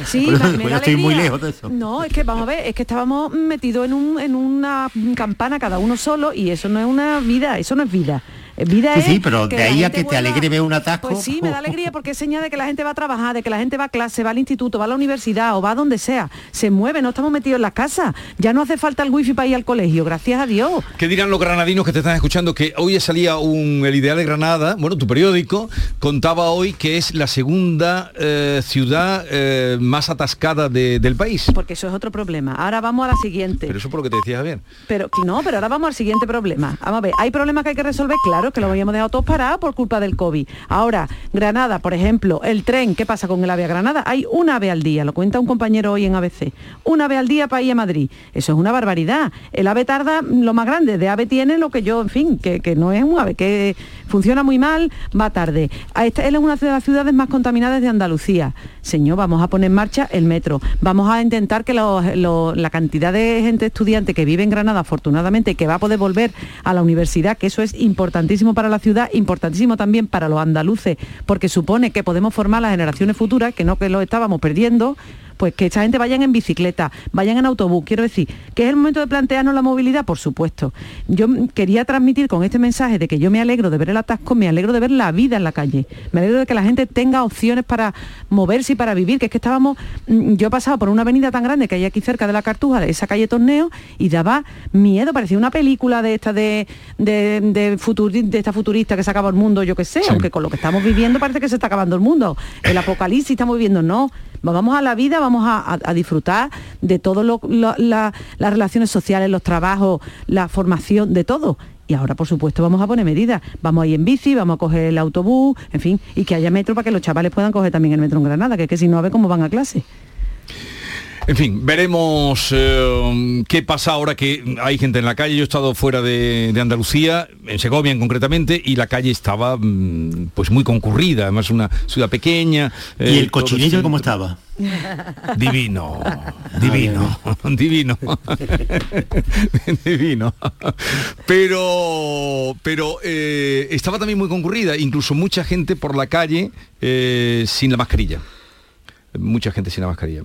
sí, [laughs] yo estoy muy lejos de eso. No, es que vamos a ver, es que estábamos metidos en, un, en una campana cada uno solo y eso no es una vida, eso no es vida. Vida sí, sí, pero de ahí a que te alegre ver un atasco. Pues sí, me da alegría [laughs] porque es señal de que la gente va a trabajar, de que la gente va a clase, va al instituto, va a la universidad o va a donde sea. Se mueve, no estamos metidos en las casas. Ya no hace falta el wifi para ir al colegio, gracias a Dios. ¿Qué dirán los granadinos que te están escuchando? Que hoy salía un El Ideal de Granada, bueno, tu periódico contaba hoy que es la segunda eh, ciudad eh, más atascada del país. Porque eso es otro problema. Ahora vamos a la siguiente. Pero eso por lo que te decías bien. Pero no, pero ahora vamos al siguiente problema. Vamos a ver, ¿hay problemas que hay que resolver? Claro, que lo habíamos dejado todos parados por culpa del COVID. Ahora, Granada, por ejemplo, el tren, ¿qué pasa con el AVE a Granada? Hay un AVE al día, lo cuenta un compañero hoy en ABC. Un AVE al día para ir a Madrid. Eso es una barbaridad. El AVE tarda lo más grande. De AVE tiene lo que yo, en fin, que, no es un AVE, que funciona muy mal, va tarde. Esta es una de las ciudades más contaminadas de Andalucía. Señor, vamos a poner en marcha el metro. Vamos a intentar que la cantidad de gente estudiante que vive en Granada, afortunadamente, que va a poder volver a la universidad, que eso es importantísimo para la ciudad, importantísimo también para los andaluces, porque supone que podemos formar las generaciones futuras, que no que lo estábamos perdiendo, pues que esta gente vayan en bicicleta, vayan en autobús. Quiero decir, que es el momento de plantearnos la movilidad, por supuesto. Yo quería transmitir con este mensaje de que yo me alegro de ver el atasco, me alegro de ver la vida en la calle, me alegro de que la gente tenga opciones para moverse y para vivir, que es que estábamos, yo he pasado por una avenida tan grande que hay aquí cerca de la Cartuja, de esa calle Torneo, y daba miedo, parecía una película de esta de, de, de, esta futurista que se acaba el mundo, yo qué sé, aunque con lo que estamos viviendo parece que se está acabando el mundo. El apocalipsis estamos viviendo, no, vamos a la vida, vamos a, disfrutar de todas las relaciones sociales, los trabajos, la formación, de todo. Y ahora, por supuesto, vamos a poner medidas. Vamos a ir en bici, vamos a coger el autobús, en fin, y que haya metro para que los chavales puedan coger también el metro en Granada, que es que si no, a ver cómo van a clase. En fin, veremos eh, qué pasa ahora que hay gente en la calle. Yo he estado fuera de, Andalucía, en Segovia concretamente, y la calle estaba mm, pues muy concurrida, además una ciudad pequeña. ¿Y el eh, cochinillo cómo estaba? Divino, [laughs] divino, [laughs] divino, [laughs] divino. Pero, pero eh, estaba también muy concurrida, incluso mucha gente por la calle sin la mascarilla. Mucha gente sin la mascarilla.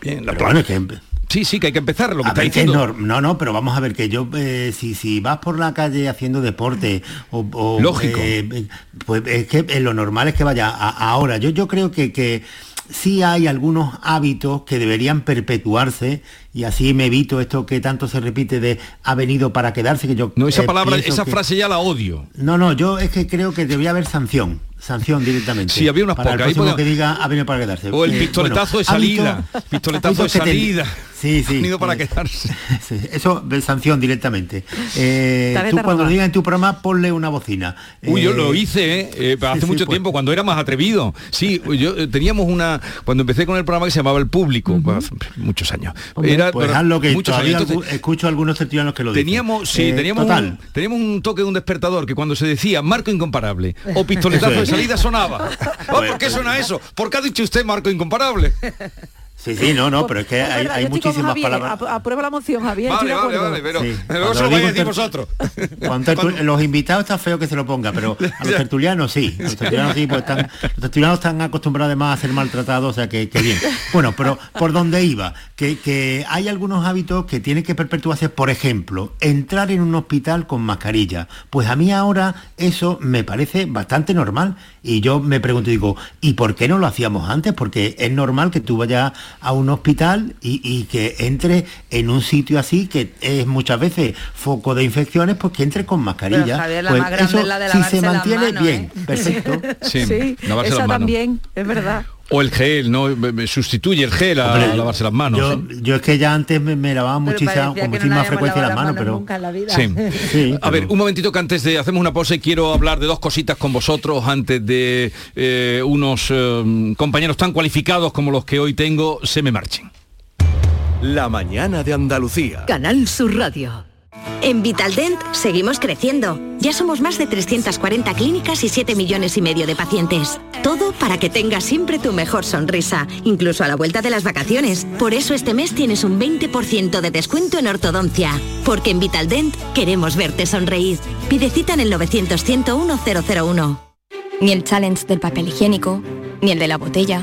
Bien, la que... Sí, sí, que hay que empezar lo que está diciendo. No, no, pero vamos a ver que yo, eh, si, si vas por la calle haciendo deporte o... Lógico. Eh, pues es que lo normal es que vaya ahora. Yo, yo creo que, que sí hay algunos hábitos que deberían perpetuarse y así me evito esto que tanto se repite de ha venido para quedarse que yo no esa palabra esa frase ya la odio no no yo es que creo que debería haber sanción sanción directamente. Sí, había unas para pocas. El que diga ha venido para quedarse. O el eh, pistoletazo de salida. pistoletazo de salida. Sí, sí. ido para quedarse. [laughs] eso de sanción directamente. Eh, tú cuando digas en tu programa ponle una bocina. Uy, yo lo eh, hice eh, hace mucho pues. tiempo, cuando era más atrevido. Sí, yo teníamos una. Cuando empecé con el programa que se llamaba El Público, pues, muchos años. Era pues lo que muchos años. escucho algunos tertulianos que lo teníamos, Sí, teníamos, un, teníamos un toque de un despertador que cuando se decía marco incomparable o pistoletazo de salida sonaba. [laughs] ¿Por qué suena eso? ¿Por qué ha dicho usted marco incomparable? Sí, sí, no, no, pero es que hay, hay muchísimas palabras. Aprueba la moción, Javier. Vale, vale, vale, pero, pero eso lo vais a decir vosotros. [laughs] Los invitados está feo que se lo ponga, pero [laughs] a los tertulianos sí. los [laughs] tertulianos sí, pues están, los tertulianos están acostumbrados además a ser maltratados, o sea que, que bien. Bueno, pero por dónde iba, que, que hay algunos hábitos que tienen que perpetuarse, por ejemplo, entrar en un hospital con mascarilla. Pues a mí ahora eso me parece bastante normal. Y yo me pregunto y digo, ¿y por qué no lo hacíamos antes? Porque es normal que tú vayas a un hospital y, que entre en un sitio así que es muchas veces foco de infecciones, pues que entre con mascarilla. pues eso, si se mantiene bien, ¿eh? perfecto. Sí, esa también, es verdad. O el gel, ¿no? Me sustituye el gel a lavarse las manos. Yo, es que ya antes me, lavaba muchísima, con muchísima frecuencia las manos, pero... [laughs] Sí. a ver, un momentito que antes de hacemos una pausa y quiero hablar de dos cositas con vosotros antes de eh, unos eh, compañeros tan cualificados como los que hoy tengo se me marchen. La mañana de Andalucía. Canal Sur Radio. En Vitaldent seguimos creciendo. Ya somos más de 340 clínicas y 7 millones y medio de pacientes. Todo para que tengas siempre tu mejor sonrisa, incluso a la vuelta de las vacaciones. Por eso este mes tienes un 20% de descuento en ortodoncia. Porque en Vitaldent queremos verte sonreír. Pide cita en el 900 101 001. Ni el challenge del papel higiénico, ni el de la botella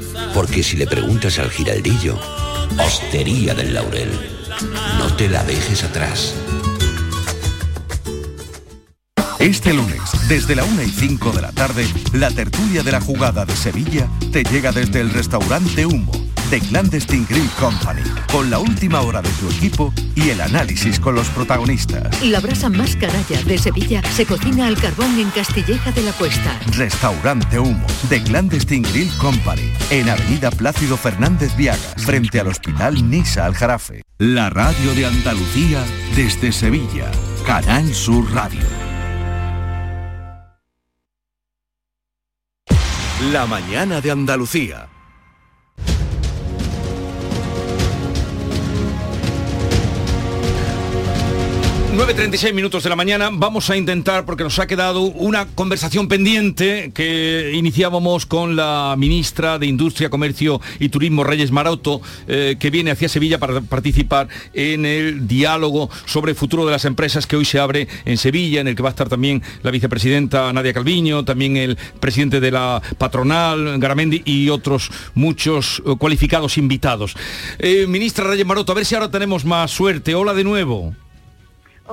Porque si le preguntas al giraldillo, Hostería del Laurel, no te la dejes atrás. Este lunes, desde la 1 y 5 de la tarde, la tertulia de la jugada de Sevilla te llega desde el restaurante Humo de Clandestine Grill Company, con la última hora de tu equipo y el análisis con los protagonistas. La brasa más canalla de Sevilla se cocina al carbón en Castilleja de la Cuesta. Restaurante Humo de Clandestine Grill Company, en Avenida Plácido Fernández Viagas, frente al Hospital Nisa Aljarafe. La radio de Andalucía desde Sevilla. Canal Sur Radio. La mañana de Andalucía. 9.36 minutos de la mañana, vamos a intentar, porque nos ha quedado una conversación pendiente que iniciábamos con la ministra de Industria, Comercio y Turismo, Reyes Maroto, eh, que viene hacia Sevilla para participar en el diálogo sobre el futuro de las empresas que hoy se abre en Sevilla, en el que va a estar también la vicepresidenta Nadia Calviño, también el presidente de la patronal, Garamendi, y otros muchos eh, cualificados invitados. Eh, ministra Reyes Maroto, a ver si ahora tenemos más suerte. Hola de nuevo.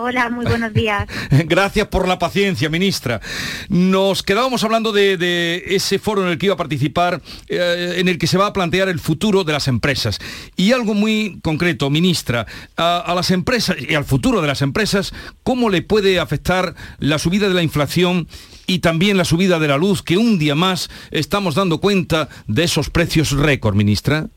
Hola, muy buenos días. [laughs] Gracias por la paciencia, ministra. Nos quedábamos hablando de, ese foro en el que iba a participar, eh, en el que se va a plantear el futuro de las empresas. Y algo muy concreto, ministra, a, las empresas y al futuro de las empresas, ¿cómo le puede afectar la subida de la inflación y también la subida de la luz, que un día más estamos dando cuenta de esos precios récord, ministra?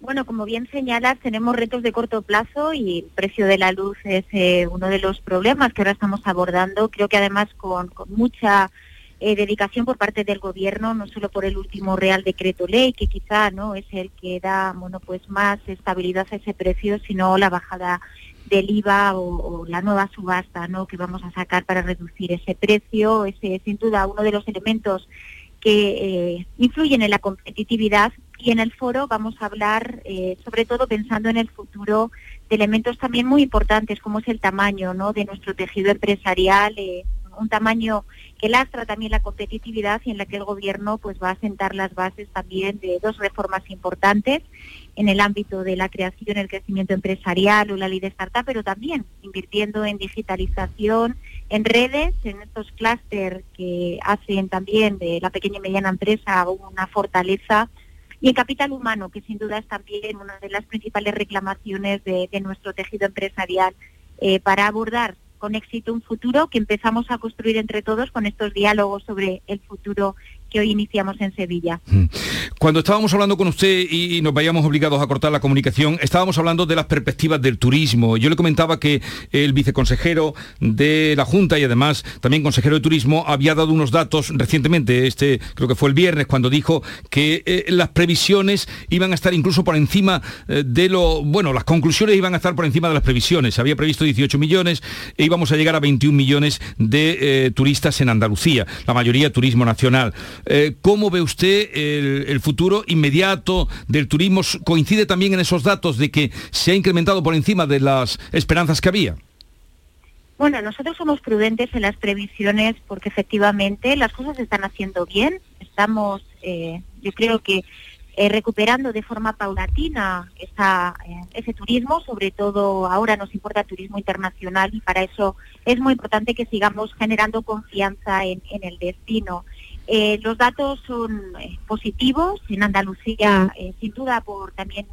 Bueno, como bien señalas, tenemos retos de corto plazo y el precio de la luz es eh, uno de los problemas que ahora estamos abordando. Creo que además con, mucha eh, dedicación por parte del gobierno, no solo por el último Real Decreto Ley, que quizá no es el que da bueno pues más estabilidad a ese precio, sino la bajada del IVA o, la nueva subasta ¿no? que vamos a sacar para reducir ese precio. Ese es sin duda uno de los elementos que eh, influyen en la competitividad y en el foro vamos a hablar, eh, sobre todo pensando en el futuro, de elementos también muy importantes como es el tamaño ¿no? de nuestro tejido empresarial, eh, un tamaño que lastra también la competitividad y en la que el gobierno pues va a sentar las bases también de dos reformas importantes en el ámbito de la creación, el crecimiento empresarial o la ley de startup, pero también invirtiendo en digitalización, en redes, en estos clústeres que hacen también de la pequeña y mediana empresa una fortaleza y en capital humano, que sin duda es también una de las principales reclamaciones de, nuestro tejido empresarial eh, para abordar con éxito un futuro que empezamos a construir entre todos con estos diálogos sobre el futuro que hoy iniciamos en Sevilla. Mm. Cuando estábamos hablando con usted y nos vayamos obligados a cortar la comunicación, estábamos hablando de las perspectivas del turismo. Yo le comentaba que el viceconsejero de la Junta y además también consejero de Turismo había dado unos datos recientemente, este creo que fue el viernes, cuando dijo que eh, las previsiones iban a estar incluso por encima eh, de lo, bueno, las conclusiones iban a estar por encima de las previsiones. Había previsto 18 millones e íbamos a llegar a 21 millones de eh, turistas en Andalucía, la mayoría turismo nacional. Eh, ¿Cómo ve usted el, futuro inmediato del turismo? ¿Coincide también en esos datos de que se ha incrementado por encima de las esperanzas que había? Bueno, nosotros somos prudentes en las previsiones porque efectivamente las cosas se están haciendo bien. Estamos, eh, yo creo que eh, recuperando de forma paulatina esa, ese turismo, sobre todo ahora nos importa turismo internacional y para eso es muy importante que sigamos generando confianza en, el destino. Eh, los datos son positivos. En Andalucía, sin duda por también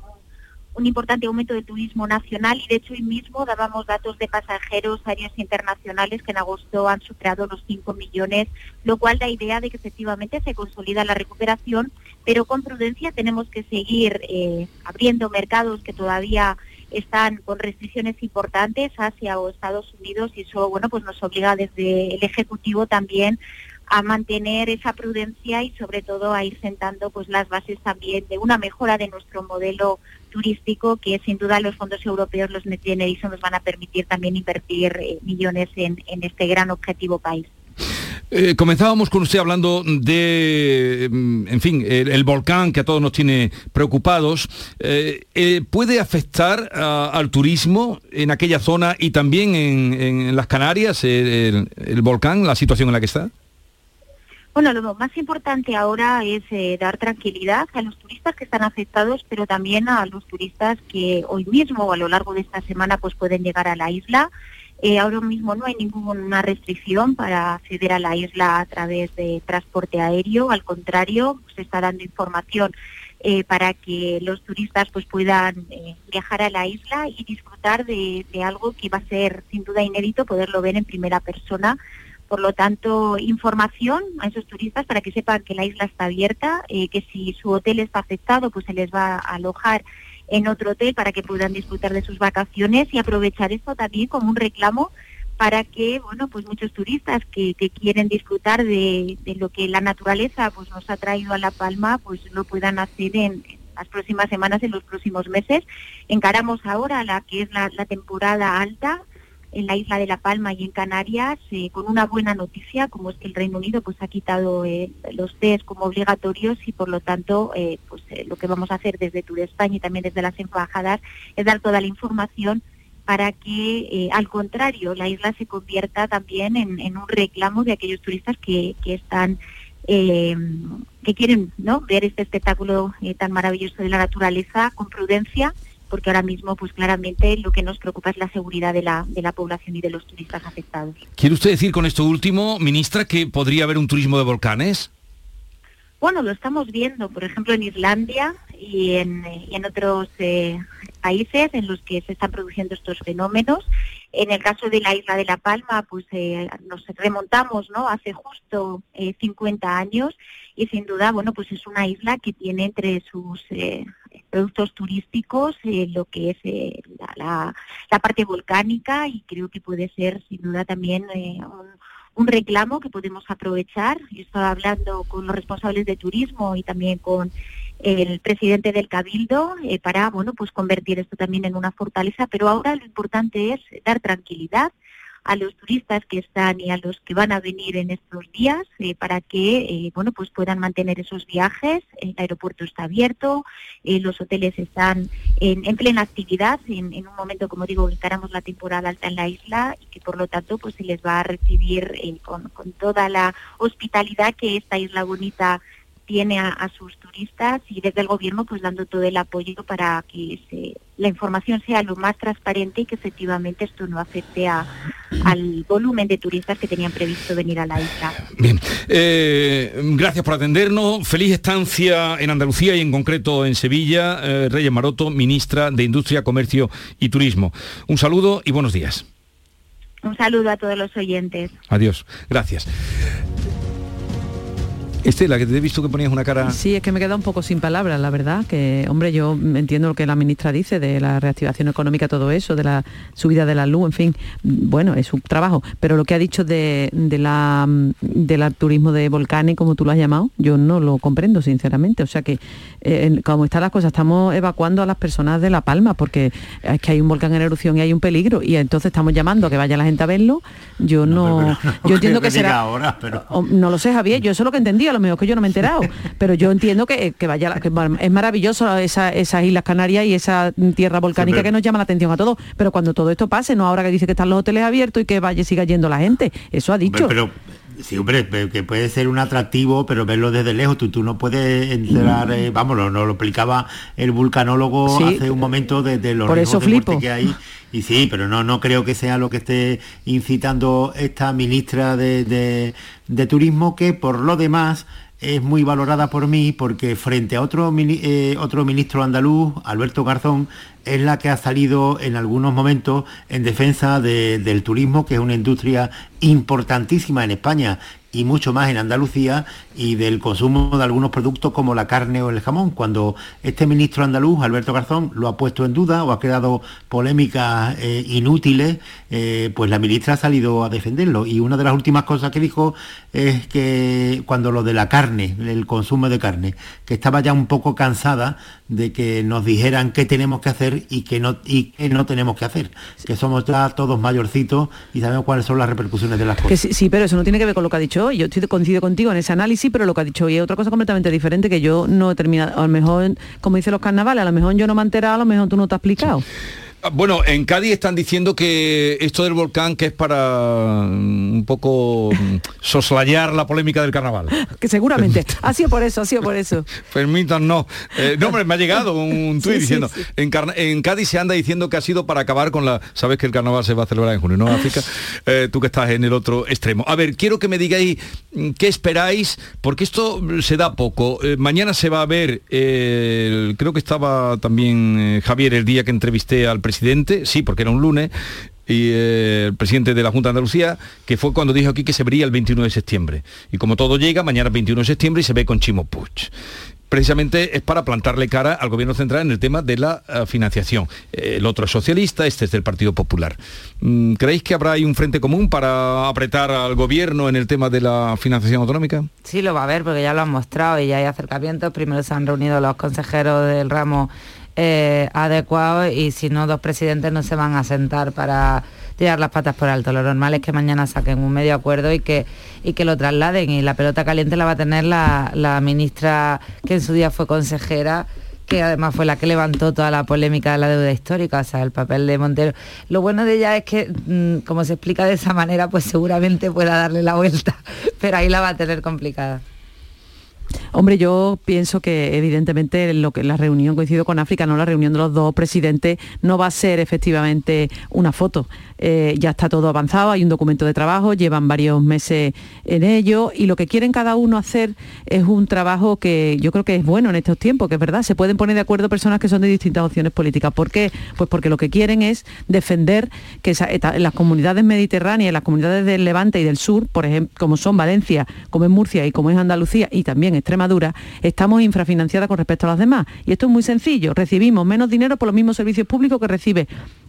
un importante aumento del turismo nacional. Y de hecho hoy mismo dábamos datos de pasajeros aéreos internacionales que en agosto han superado los 5 millones, lo cual da idea de que efectivamente se consolida la recuperación, pero con prudencia tenemos que seguir eh, abriendo mercados que todavía están con restricciones importantes, o Estados Unidos, y eso bueno pues nos obliga desde el Ejecutivo también a mantener esa prudencia y sobre todo a ir sentando pues las bases también de una mejora de nuestro modelo turístico que sin duda los fondos europeos, los Next nos van a permitir también invertir eh, millones en, este gran objetivo país. Eh, comenzábamos con usted hablando de, mm, en fin, el, volcán que a todos nos tiene preocupados. Eh, ¿Puede afectar al turismo en aquella zona y también en, las Canarias, el, volcán, la situación en la que está? Bueno, lo más importante ahora es eh, dar tranquilidad a los turistas que están afectados, pero también a los turistas que hoy mismo o a lo largo de esta semana pues pueden llegar a la isla. Eh, ahora mismo no hay ninguna restricción para acceder a la isla a través de transporte aéreo, al contrario, se está dando información eh, para que los turistas pues puedan viajar a la isla y disfrutar de, de algo que va a ser sin duda inédito poderlo ver en primera persona por lo tanto, información a esos turistas para que sepan que la isla está abierta, eh, que si su hotel está afectado, pues se les va a alojar en otro hotel para que puedan disfrutar de sus vacaciones y aprovechar esto también como un reclamo para que, bueno, pues muchos turistas que, quieren disfrutar de, lo que la naturaleza pues nos ha traído a La Palma, pues lo puedan hacer en, las próximas semanas, en los próximos meses. Encaramos ahora la que es la temporada alta, en la isla de La Palma y en Canarias eh, con una buena noticia, como es que el Reino Unido pues ha quitado eh, los test como obligatorios y por lo tanto eh, pues lo que vamos a hacer desde Tour España y también desde las embajadas es dar toda la información para que al contrario la isla se convierta también en, un reclamo de aquellos turistas que, que están que quieren ¿no? ver este espectáculo tan maravilloso de la naturaleza con prudencia porque ahora mismo pues claramente lo que nos preocupa es la seguridad de la, de la población y de los turistas afectados. ¿Quiere usted decir con esto último, ministra, que podría haber un turismo de volcanes? Bueno, lo estamos viendo, por ejemplo, en Islandia y en, en otros eh, países en los que se están produciendo estos fenómenos. En el caso de la isla de La Palma, pues eh, nos remontamos ¿no? hace justo 50 eh, años y sin duda, bueno, pues es una isla que tiene entre sus productos turísticos lo que es la, la, parte volcánica y creo que puede ser sin duda también un un reclamo que podemos aprovechar. Yo estaba hablando con los responsables de turismo y también con el presidente del Cabildo eh, para bueno pues convertir esto también en una fortaleza, pero ahora lo importante es dar tranquilidad a los turistas que están y a los que van a venir en estos días eh, para que eh, bueno pues puedan mantener esos viajes. El aeropuerto está abierto eh, los hoteles están en, plena actividad en, un momento como digo que la temporada alta en la isla y que por lo tanto pues se les va a recibir con, con toda la hospitalidad que esta isla bonita tiene a, sus turistas y desde el gobierno pues dando todo el apoyo para que la información sea lo más transparente y que efectivamente esto no afecte al volumen de turistas que tenían previsto venir a la isla. Bien, eh, gracias por atendernos. Feliz estancia en Andalucía y en concreto en Sevilla. Eh, Reyes Maroto, ministra de Industria, Comercio y Turismo. Un saludo y buenos días. Un saludo a todos los oyentes. Adiós. Gracias. Estela, que te he visto que ponías una cara... Sí, es que me queda un poco sin palabras, la verdad, que, hombre, yo entiendo lo que la ministra dice de la reactivación económica, todo eso, de la subida de la luz, en fin, bueno, es su trabajo, pero lo que ha dicho de, la, del turismo de volcanes, como tú lo has llamado, yo no lo comprendo, sinceramente, o sea que, eh, como están las cosas, estamos evacuando a las personas de La Palma, porque es que hay un volcán en erupción y hay un peligro, y entonces estamos llamando a que vaya la gente a verlo, yo no... yo entiendo que, será... Ahora, pero... no lo sé, Javier, yo eso es lo que entendía, lo mejor que yo no me he enterado, pero yo entiendo que, vaya, que es maravilloso esa, esas Islas Canarias y esa tierra volcánica que nos llama la atención a todos, pero cuando todo esto pase, no ahora que dice que están los hoteles abiertos y que vaya siga yendo la gente, eso ha dicho. Pero, Sí, hombre, que puede ser un atractivo, pero verlo desde lejos, tú, tú no puedes entrar, eh, vamos, no, lo explicaba el vulcanólogo hace un momento de, los Por eso flipo. que hay. Y sí, pero no, no creo que sea lo que esté incitando esta ministra de, de Turismo, que por lo demás es muy valorada por mí porque frente a otro, eh, otro ministro andaluz, Alberto Garzón, es la que ha salido en algunos momentos en defensa del turismo, que es una industria importantísima en España y mucho más en Andalucía y del consumo de algunos productos como la carne o el jamón. Cuando este ministro andaluz, Alberto Garzón, lo ha puesto en duda o ha creado polémicas eh, inútiles, eh, pues la ministra ha salido a defenderlo. Y una de las últimas cosas que dijo es que cuando lo de la carne, el consumo de carne, que estaba ya un poco cansada de que nos dijeran qué tenemos que hacer y qué no, y qué no tenemos que hacer. Que somos ya todos mayorcitos y sabemos cuáles son las repercusiones de las cosas. sí, sí, pero eso no tiene que ver con lo que ha dicho yo estoy coincido contigo en ese análisis, pero lo que ha dicho hoy es otra cosa completamente diferente que yo no he terminado. A lo mejor, como dicen los carnavales, a lo mejor yo no me he enterado, a lo mejor tú no te has explicado. Bueno, en Cádiz están diciendo que esto del volcán que es para mm, un poco mm, soslayar la polémica del carnaval. [laughs] Que seguramente. [laughs] ha sido por eso, ha sido por eso. Permitan, no. Eh, no, hombre, me ha llegado un [laughs] tuit diciendo, En, Cádiz se anda diciendo que ha sido para acabar con la... Sabes que el carnaval se va a celebrar en junio, ¿no, África? Eh, tú que estás en el otro extremo. A ver, quiero que me digáis mm, qué esperáis, porque esto se da poco. Eh, mañana se va a ver, creo que estaba también Javier el día que entrevisté al presidente presidente, sí, porque era un lunes, y eh, el presidente de la Junta de Andalucía, que fue cuando dijo aquí que se vería el 21 de septiembre. Y como todo llega, mañana es 21 de septiembre y se ve con Chimo Puig precisamente es para plantarle cara al gobierno central en el tema de la eh, financiación. el otro es socialista, este es del Partido Popular. Mm, ¿Creéis que habrá ahí un frente común para apretar al gobierno en el tema de la financiación autonómica? Sí, lo va a haber, porque ya lo han mostrado y ya hay acercamientos. Primero se han reunido los consejeros del ramo eh, adecuados y si no, dos presidentes no se van a sentar para tirar las patas por alto. Lo normal es que mañana saquen un medio acuerdo y que, y que lo trasladen. Y la pelota caliente la va a tener la, la ministra que en su día fue consejera que además fue la que levantó toda la polémica de la deuda histórica, o sea, el papel de Montero. Lo bueno de ella es que, mm, como se explica de esa manera, pues seguramente pueda darle la vuelta, [laughs] pero ahí la va a tener complicada. Hombre, yo pienso que evidentemente lo que la reunión coincido con África, no la reunión de los dos presidentes no va a ser efectivamente una foto. Eh, ya está todo avanzado, hay un documento de trabajo, llevan varios meses en ello y lo que quieren cada uno hacer es un trabajo que yo creo que es bueno en estos tiempos, que es verdad, se pueden poner de acuerdo personas que son de distintas opciones políticas. ¿Por qué? Pues porque lo que quieren es defender que las comunidades mediterráneas, las comunidades del Levante y del Sur, por ejemplo, como son Valencia, como es Murcia y como es Andalucía y también Extremadura, estamos infrafinanciadas con respecto a las demás. Y esto es muy sencillo, recibimos menos dinero por los mismos servicios públicos que recibe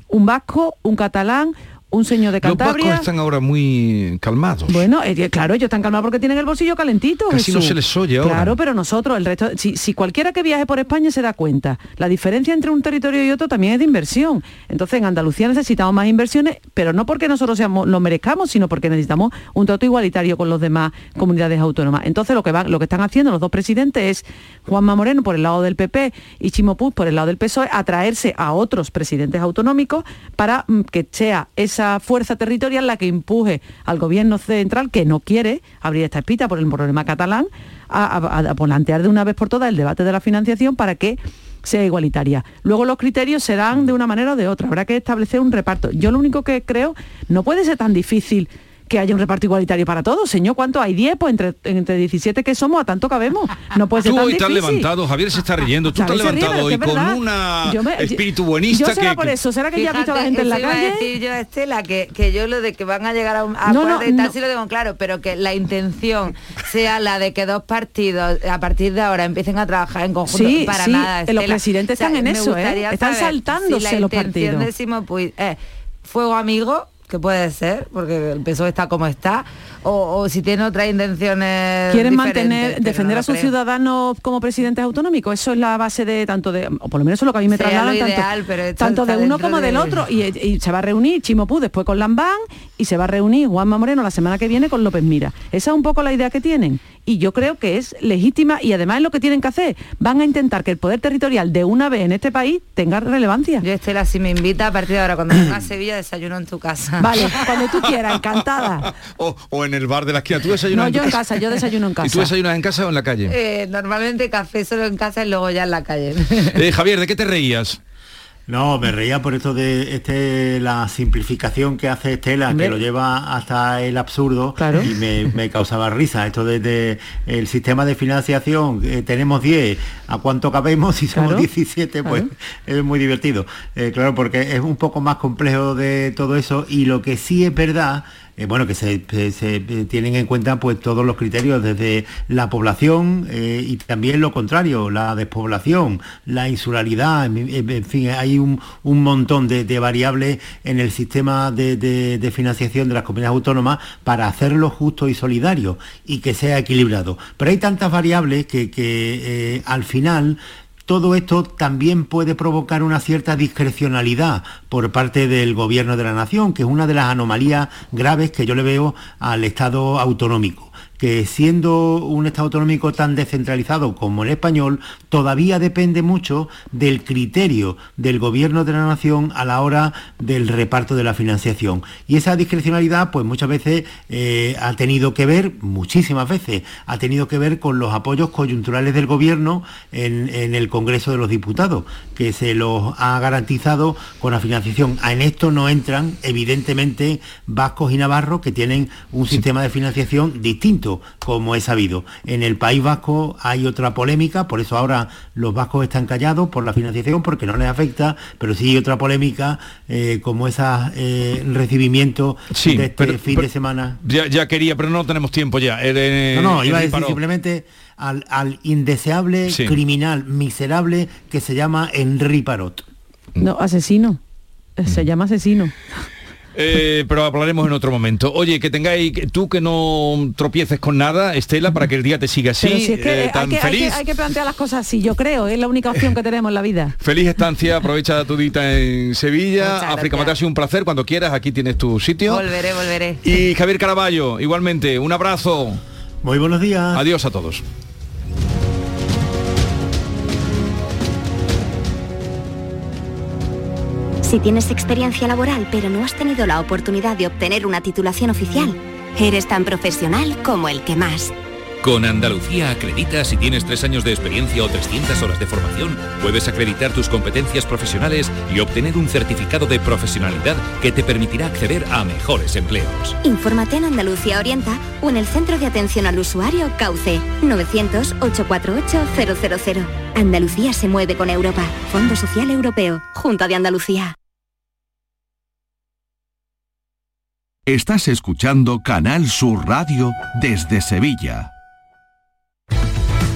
un vasco, un catalán, un señor de Cantabria. Los vascos están ahora muy calmados. Bueno, eh, claro, ellos están calmados porque tienen el bolsillo calentito. Casi no se les oye ahora. Claro, pero nosotros, el resto, si, cualquiera que viaje por España se da cuenta, la diferencia entre un territorio y otro también es de inversión. Entonces en Andalucía necesitamos más inversiones, pero no porque nosotros seamos, lo merezcamos, sino porque necesitamos un trato igualitario con los demás comunidades autónomas. Entonces lo que van, lo que están haciendo los dos presidentes es Juanma Moreno por el lado del PP y Chimo Puig por el lado del PSOE, atraerse a otros presidentes autonómicos para mm, que sea esa fuerza territorial la que empuje al gobierno central, que no quiere abrir esta espita por el problema catalán, a, plantear de una vez por todas el debate de la financiación para que sea igualitaria. Luego los criterios se dan de una manera o de otra, habrá que establecer un reparto. Yo lo único que creo, no puede ser tan difícil que haya un reparto igualitario para todos. Señor, ¿cuánto hay? 10, pues entre, entre 17 que somos, a tanto cabemos. No puede ser Tú hoy estás levantado, Javier se está riendo, tú estás levantado hoy con un espíritu buenista. Yo será por eso, será que ya ha visto a la gente en la calle. Decir yo, Estela, que, que yo lo de que van a llegar a un acuerdo y tal, sí lo tengo claro, pero que la intención sea la de que dos partidos a partir de ahora empiecen a trabajar en conjunto sí, para sí, nada. Los presidentes están en eso, ¿eh? Están saltándose si los partidos. Decimos, pues, eh, fuego amigo que puede ser, porque el PSOE está como está, o, si tiene otras intenciones. Quieren mantener, defender a sus ciudadanos como presidentes autonómicos. Eso es la base de tanto de, o por lo menos eso es lo que a mí me trasladan tanto, de uno como del otro. Y, se va a reunir Chimo después con Lambán y se va a reunir Juanma Moreno la semana que viene con López Mira. Esa es un poco la idea que tienen. Y yo creo que es legítima y además es lo que tienen que hacer. Van a intentar que el poder territorial de una vez en este país tenga relevancia. Yo Estela, si me invita a partir de ahora, cuando venga a Sevilla, desayuno en tu casa. Vale, [laughs] cuando tú quieras, encantada. [laughs] o, en el bar de la esquina. ¿Tú desayunas no, yo en casa? yo desayuno en casa. ¿Y tú desayunas en casa o en la calle? Eh, normalmente café solo en casa y luego ya en la calle. Eh, Javier, ¿de qué te reías? No, me reía por esto de este, la simplificación que hace Estela, que lo lleva hasta el absurdo y me, causaba risa. Esto desde el sistema de financiación, eh, tenemos 10, ¿a cuánto cabemos? Si somos 17, pues es muy divertido. Eh, claro, porque es un poco más complejo de todo eso y lo que sí es verdad eh, bueno, que se, eh, tienen en cuenta pues todos los criterios desde la población eh, y también lo contrario, la despoblación, la insularidad, en, fin, hay un, montón de, variables en el sistema de, financiación de las comunidades autónomas para hacerlo justo y solidario y que sea equilibrado. Pero hay tantas variables que al final todo esto también puede provocar una cierta discrecionalidad por parte del gobierno de la nación, que es una de las anomalías graves que yo le veo al Estado autonómico que siendo un Estado autonómico tan descentralizado como el español, todavía depende mucho del criterio del gobierno de la nación a la hora del reparto de la financiación. Y esa discrecionalidad, pues muchas veces eh, ha tenido que ver, muchísimas veces, ha tenido que ver con los apoyos coyunturales del gobierno en, el Congreso de los Diputados, que se los ha garantizado con la financiación. En esto no entran, evidentemente, vascos y navarros, que tienen un sistema de financiación distinto como he sabido. En el País Vasco hay otra polémica, por eso ahora los vascos están callados por la financiación, porque no les afecta, pero sí hay otra polémica, eh, como ese eh, recibimiento de este fin de semana. Ya, quería, pero no tenemos tiempo ya. no, no, iba a decir simplemente al, indeseable criminal miserable que se llama Henri Parot. No, asesino. Se llama asesino. Eh, pero hablaremos en otro momento. Oye, que tengáis, tú que no tropieces con nada, Estela, para que el día te siga así, eh, tan feliz. Hay que, plantear las cosas así, yo creo, es la única opción que tenemos en la vida. Feliz estancia, aprovecha tu dita en Sevilla. África Mate ha sido un placer, cuando quieras, aquí tienes tu sitio. Volveré, volveré. Y Javier Caraballo, igualmente, un abrazo. Muy buenos días. Adiós a todos. Si tienes experiencia laboral pero no has tenido la oportunidad de obtener una titulación oficial, eres tan profesional como el que más. Con Andalucía Acredita si tienes tres años de experiencia o 300 horas de formación, puedes acreditar tus competencias profesionales y obtener un certificado de profesionalidad que te permitirá acceder a mejores empleos. Infórmate en Andalucía Orienta o en el Centro de Atención al Usuario CAUCE 900-848-000. Andalucía se mueve con Europa. Fondo Social Europeo. Junta de Andalucía. Estás escuchando Canal Sur Radio desde Sevilla.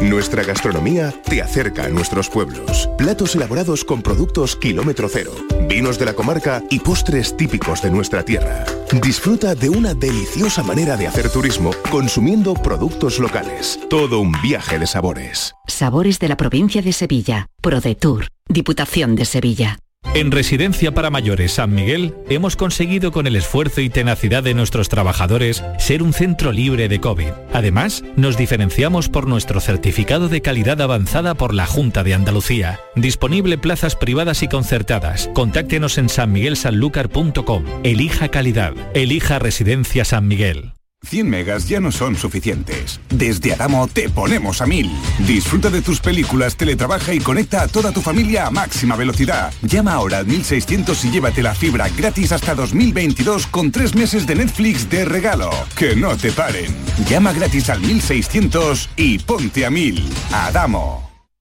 Nuestra gastronomía te acerca a nuestros pueblos. Platos elaborados con productos kilómetro cero, vinos de la comarca y postres típicos de nuestra tierra. Disfruta de una deliciosa manera de hacer turismo consumiendo productos locales. Todo un viaje de sabores. Sabores de la provincia de Sevilla. ProDetour. Diputación de Sevilla. En Residencia para Mayores San Miguel hemos conseguido con el esfuerzo y tenacidad de nuestros trabajadores ser un centro libre de COVID. Además, nos diferenciamos por nuestro certificado de calidad avanzada por la Junta de Andalucía. Disponible plazas privadas y concertadas. Contáctenos en sanmiguelsanlucar.com. Elija calidad. Elija Residencia San Miguel. 100 megas ya no son suficientes. Desde Adamo te ponemos a 1000. Disfruta de tus películas, teletrabaja y conecta a toda tu familia a máxima velocidad. Llama ahora al 1600 y llévate la fibra gratis hasta 2022 con tres meses de Netflix de regalo. Que no te paren. Llama gratis al 1600 y ponte a 1000. Adamo.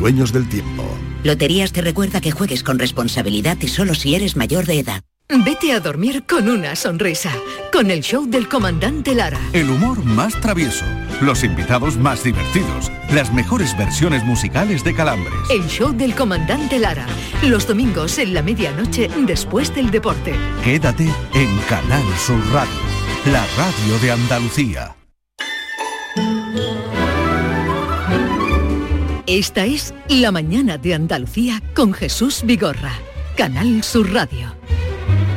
dueños del tiempo. Loterías te recuerda que juegues con responsabilidad y solo si eres mayor de edad. Vete a dormir con una sonrisa, con el show del comandante Lara. El humor más travieso, los invitados más divertidos, las mejores versiones musicales de Calambres. El show del comandante Lara, los domingos en la medianoche después del deporte. Quédate en Canal Sur Radio, la radio de Andalucía. Esta es La mañana de Andalucía con Jesús Vigorra, Canal Sur Radio.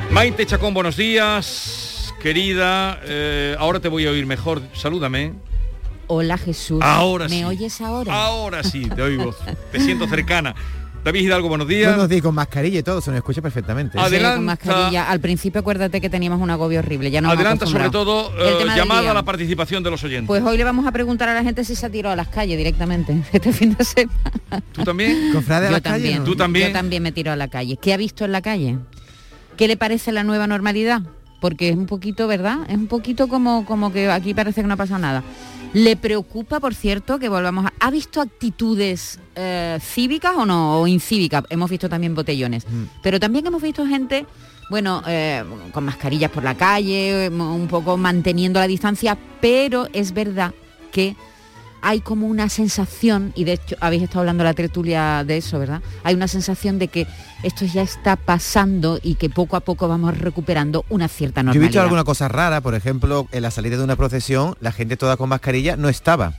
Maite Chacón, buenos días, querida. Eh, ahora te voy a oír mejor. Salúdame. Hola Jesús. Ahora ¿Me sí. oyes ahora? Ahora sí, te oigo. te siento cercana. David Hidalgo, buenos días. Buenos días, con mascarilla y todo, se nos escucha perfectamente. Adelanta. Sí, con mascarilla. Al principio acuérdate que teníamos un agobio horrible. Ya nos hemos Adelanta sobre todo eh, llamada a la participación de los oyentes. Pues hoy le vamos a preguntar a la gente si se ha tirado a las calles directamente [laughs] este fin de semana. ¿Tú también? Cofrade a Yo la calle, también. ¿no? ¿Tú también? Yo también me tiro a la calle. ¿Qué ha visto en la calle? ¿Qué le parece la nueva normalidad? Porque es un poquito, ¿verdad? Es un poquito como, como que aquí parece que no ha pasado nada. ¿Le preocupa, por cierto, que volvamos a... ¿Ha visto actitudes eh, cívicas o no? O incívicas. Hemos visto también botellones. Pero también hemos visto gente, bueno, eh, con mascarillas por la calle, un poco manteniendo la distancia, pero es verdad que hay como una sensación, y de hecho habéis estado hablando la tertulia de eso, ¿verdad? Hay una sensación de que esto ya está pasando y que poco a poco vamos recuperando una cierta Yo he normalidad. visto alguna cosa rara, por ejemplo, en la salida de una procesión, la gente toda con mascarilla no estaba.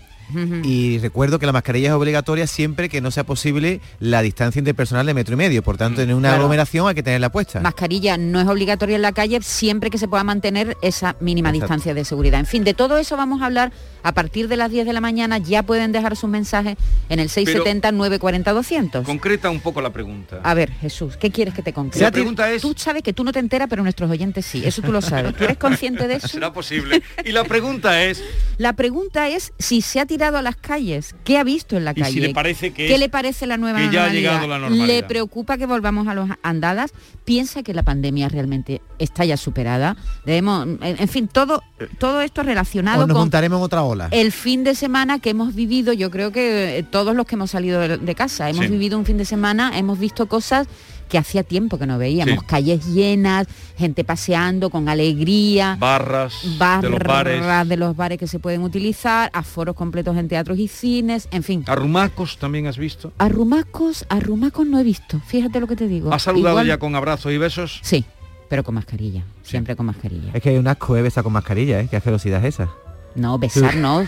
Y recuerdo que la mascarilla es obligatoria siempre que no sea posible la distancia interpersonal de metro y medio. Por tanto, en una Claro. aglomeración hay que tenerla puesta. Mascarilla no es obligatoria en la calle siempre que se pueda mantener esa mínima Exacto. distancia de seguridad. En fin, de todo eso vamos a hablar a partir de las 10 de la mañana. Ya pueden dejar sus mensajes en el 670 940 200. Concreta un poco la pregunta. A ver, Jesús, ¿qué quieres que te concrete? La pregunta es... Tú sabes que tú no te enteras, pero nuestros oyentes sí. Eso tú lo sabes. ¿Tú eres consciente de [laughs] eso? ¿Será posible? Y la pregunta es... La pregunta es si se ha tirado a las calles, ¿qué ha visto en la Y si calle? le parece que ¿Qué es- le parece la nueva que ya ha normalidad? llegado la normalidad? ¿Le preocupa que volvamos a los andadas? ¿Piensa que la pandemia realmente está ya superada? Debemos, en, en fin, todo, todo esto relacionado o nos con montaremos en otra ola. el fin de semana que hemos vivido, yo creo que eh, todos los que hemos salido de, de casa, hemos Sí. vivido un fin de semana, hemos visto cosas que hacía tiempo que no veíamos, Sí. calles llenas, gente paseando con alegría, Barras, barras de los bares. de los bares que se pueden utilizar, aforos completos en teatros y cines, en fin. Arrumacos también has visto. Arrumacos, arrumacos no he visto, fíjate lo que te digo. ¿Has saludado Igual- ya con abrazos y besos? Sí, pero con mascarilla, siempre con mascarilla. Es que hay un asco, ¿eh? con mascarilla, ¿eh? Qué asquerosidad es esa. No, besar no,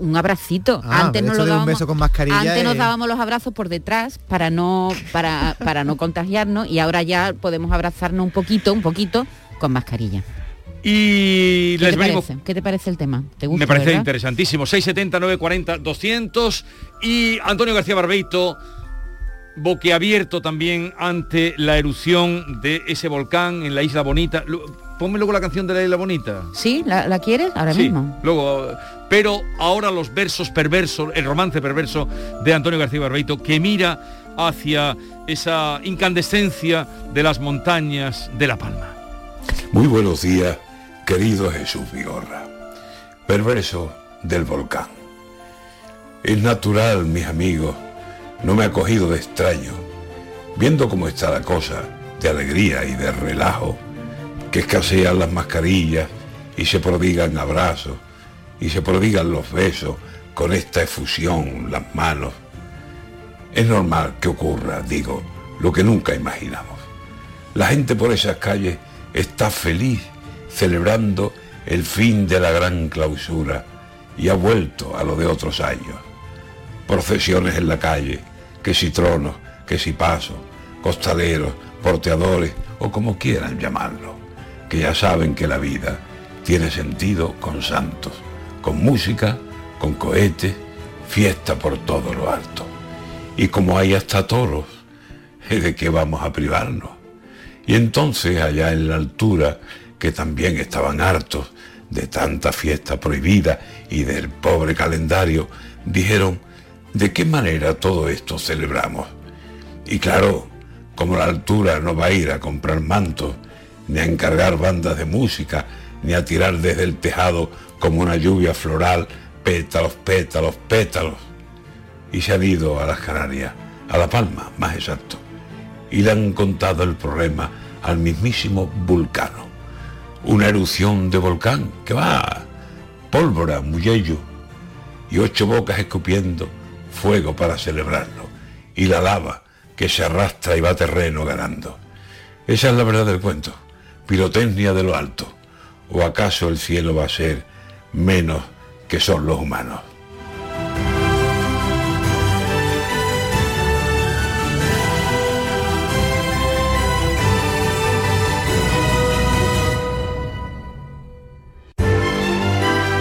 un abracito. Ah, antes nos eso lo un dábamos, beso con mascarilla antes nos dábamos los abrazos por detrás para no para, para no contagiarnos y ahora ya podemos abrazarnos un poquito, un poquito con mascarilla. Y ¿Qué les te venimos... parece? ¿Qué te parece el tema? ¿Te gusta? Me parece verdad? interesantísimo. 670, 940, 200. Y Antonio García Barbeito, boquiabierto también ante la erupción de ese volcán en la Isla Bonita. Ponme luego la canción de la Isla Bonita. ¿Sí? ¿La, la quieres? Ahora Sí, mismo. luego, pero ahora los versos perversos, el romance perverso de Antonio García Barbeito, que mira hacia esa incandescencia de las montañas de La Palma. Muy buenos días, querido Jesús Vigorra. Perverso del volcán. Es natural, mis amigos, no me ha cogido de extraño, viendo cómo está la cosa, de alegría y de relajo, que escasean las mascarillas y se prodigan abrazos y se prodigan los besos con esta efusión, las manos. Es normal que ocurra, digo, lo que nunca imaginamos. La gente por esas calles está feliz celebrando el fin de la gran clausura y ha vuelto a lo de otros años. Procesiones en la calle, que si tronos, que si pasos, costaleros, porteadores o como quieran llamarlo, que ya saben que la vida tiene sentido con santos, con música, con cohetes, fiesta por todo lo alto. Y como hay hasta toros, [laughs] ¿de qué vamos a privarnos? Y entonces allá en la altura, que también estaban hartos de tanta fiesta prohibida y del pobre calendario, dijeron, ¿de qué manera todo esto celebramos? Y claro, como la altura no va a ir a comprar mantos, ni a encargar bandas de música, ni a tirar desde el tejado como una lluvia floral, pétalos, pétalos, pétalos. Y se han ido a las Canarias, a La Palma, más exacto y le han contado el problema al mismísimo Vulcano. Una erupción de volcán que va, pólvora, muyello, y ocho bocas escupiendo fuego para celebrarlo, y la lava que se arrastra y va terreno ganando. Esa es la verdad del cuento, pirotecnia de lo alto, o acaso el cielo va a ser menos que son los humanos.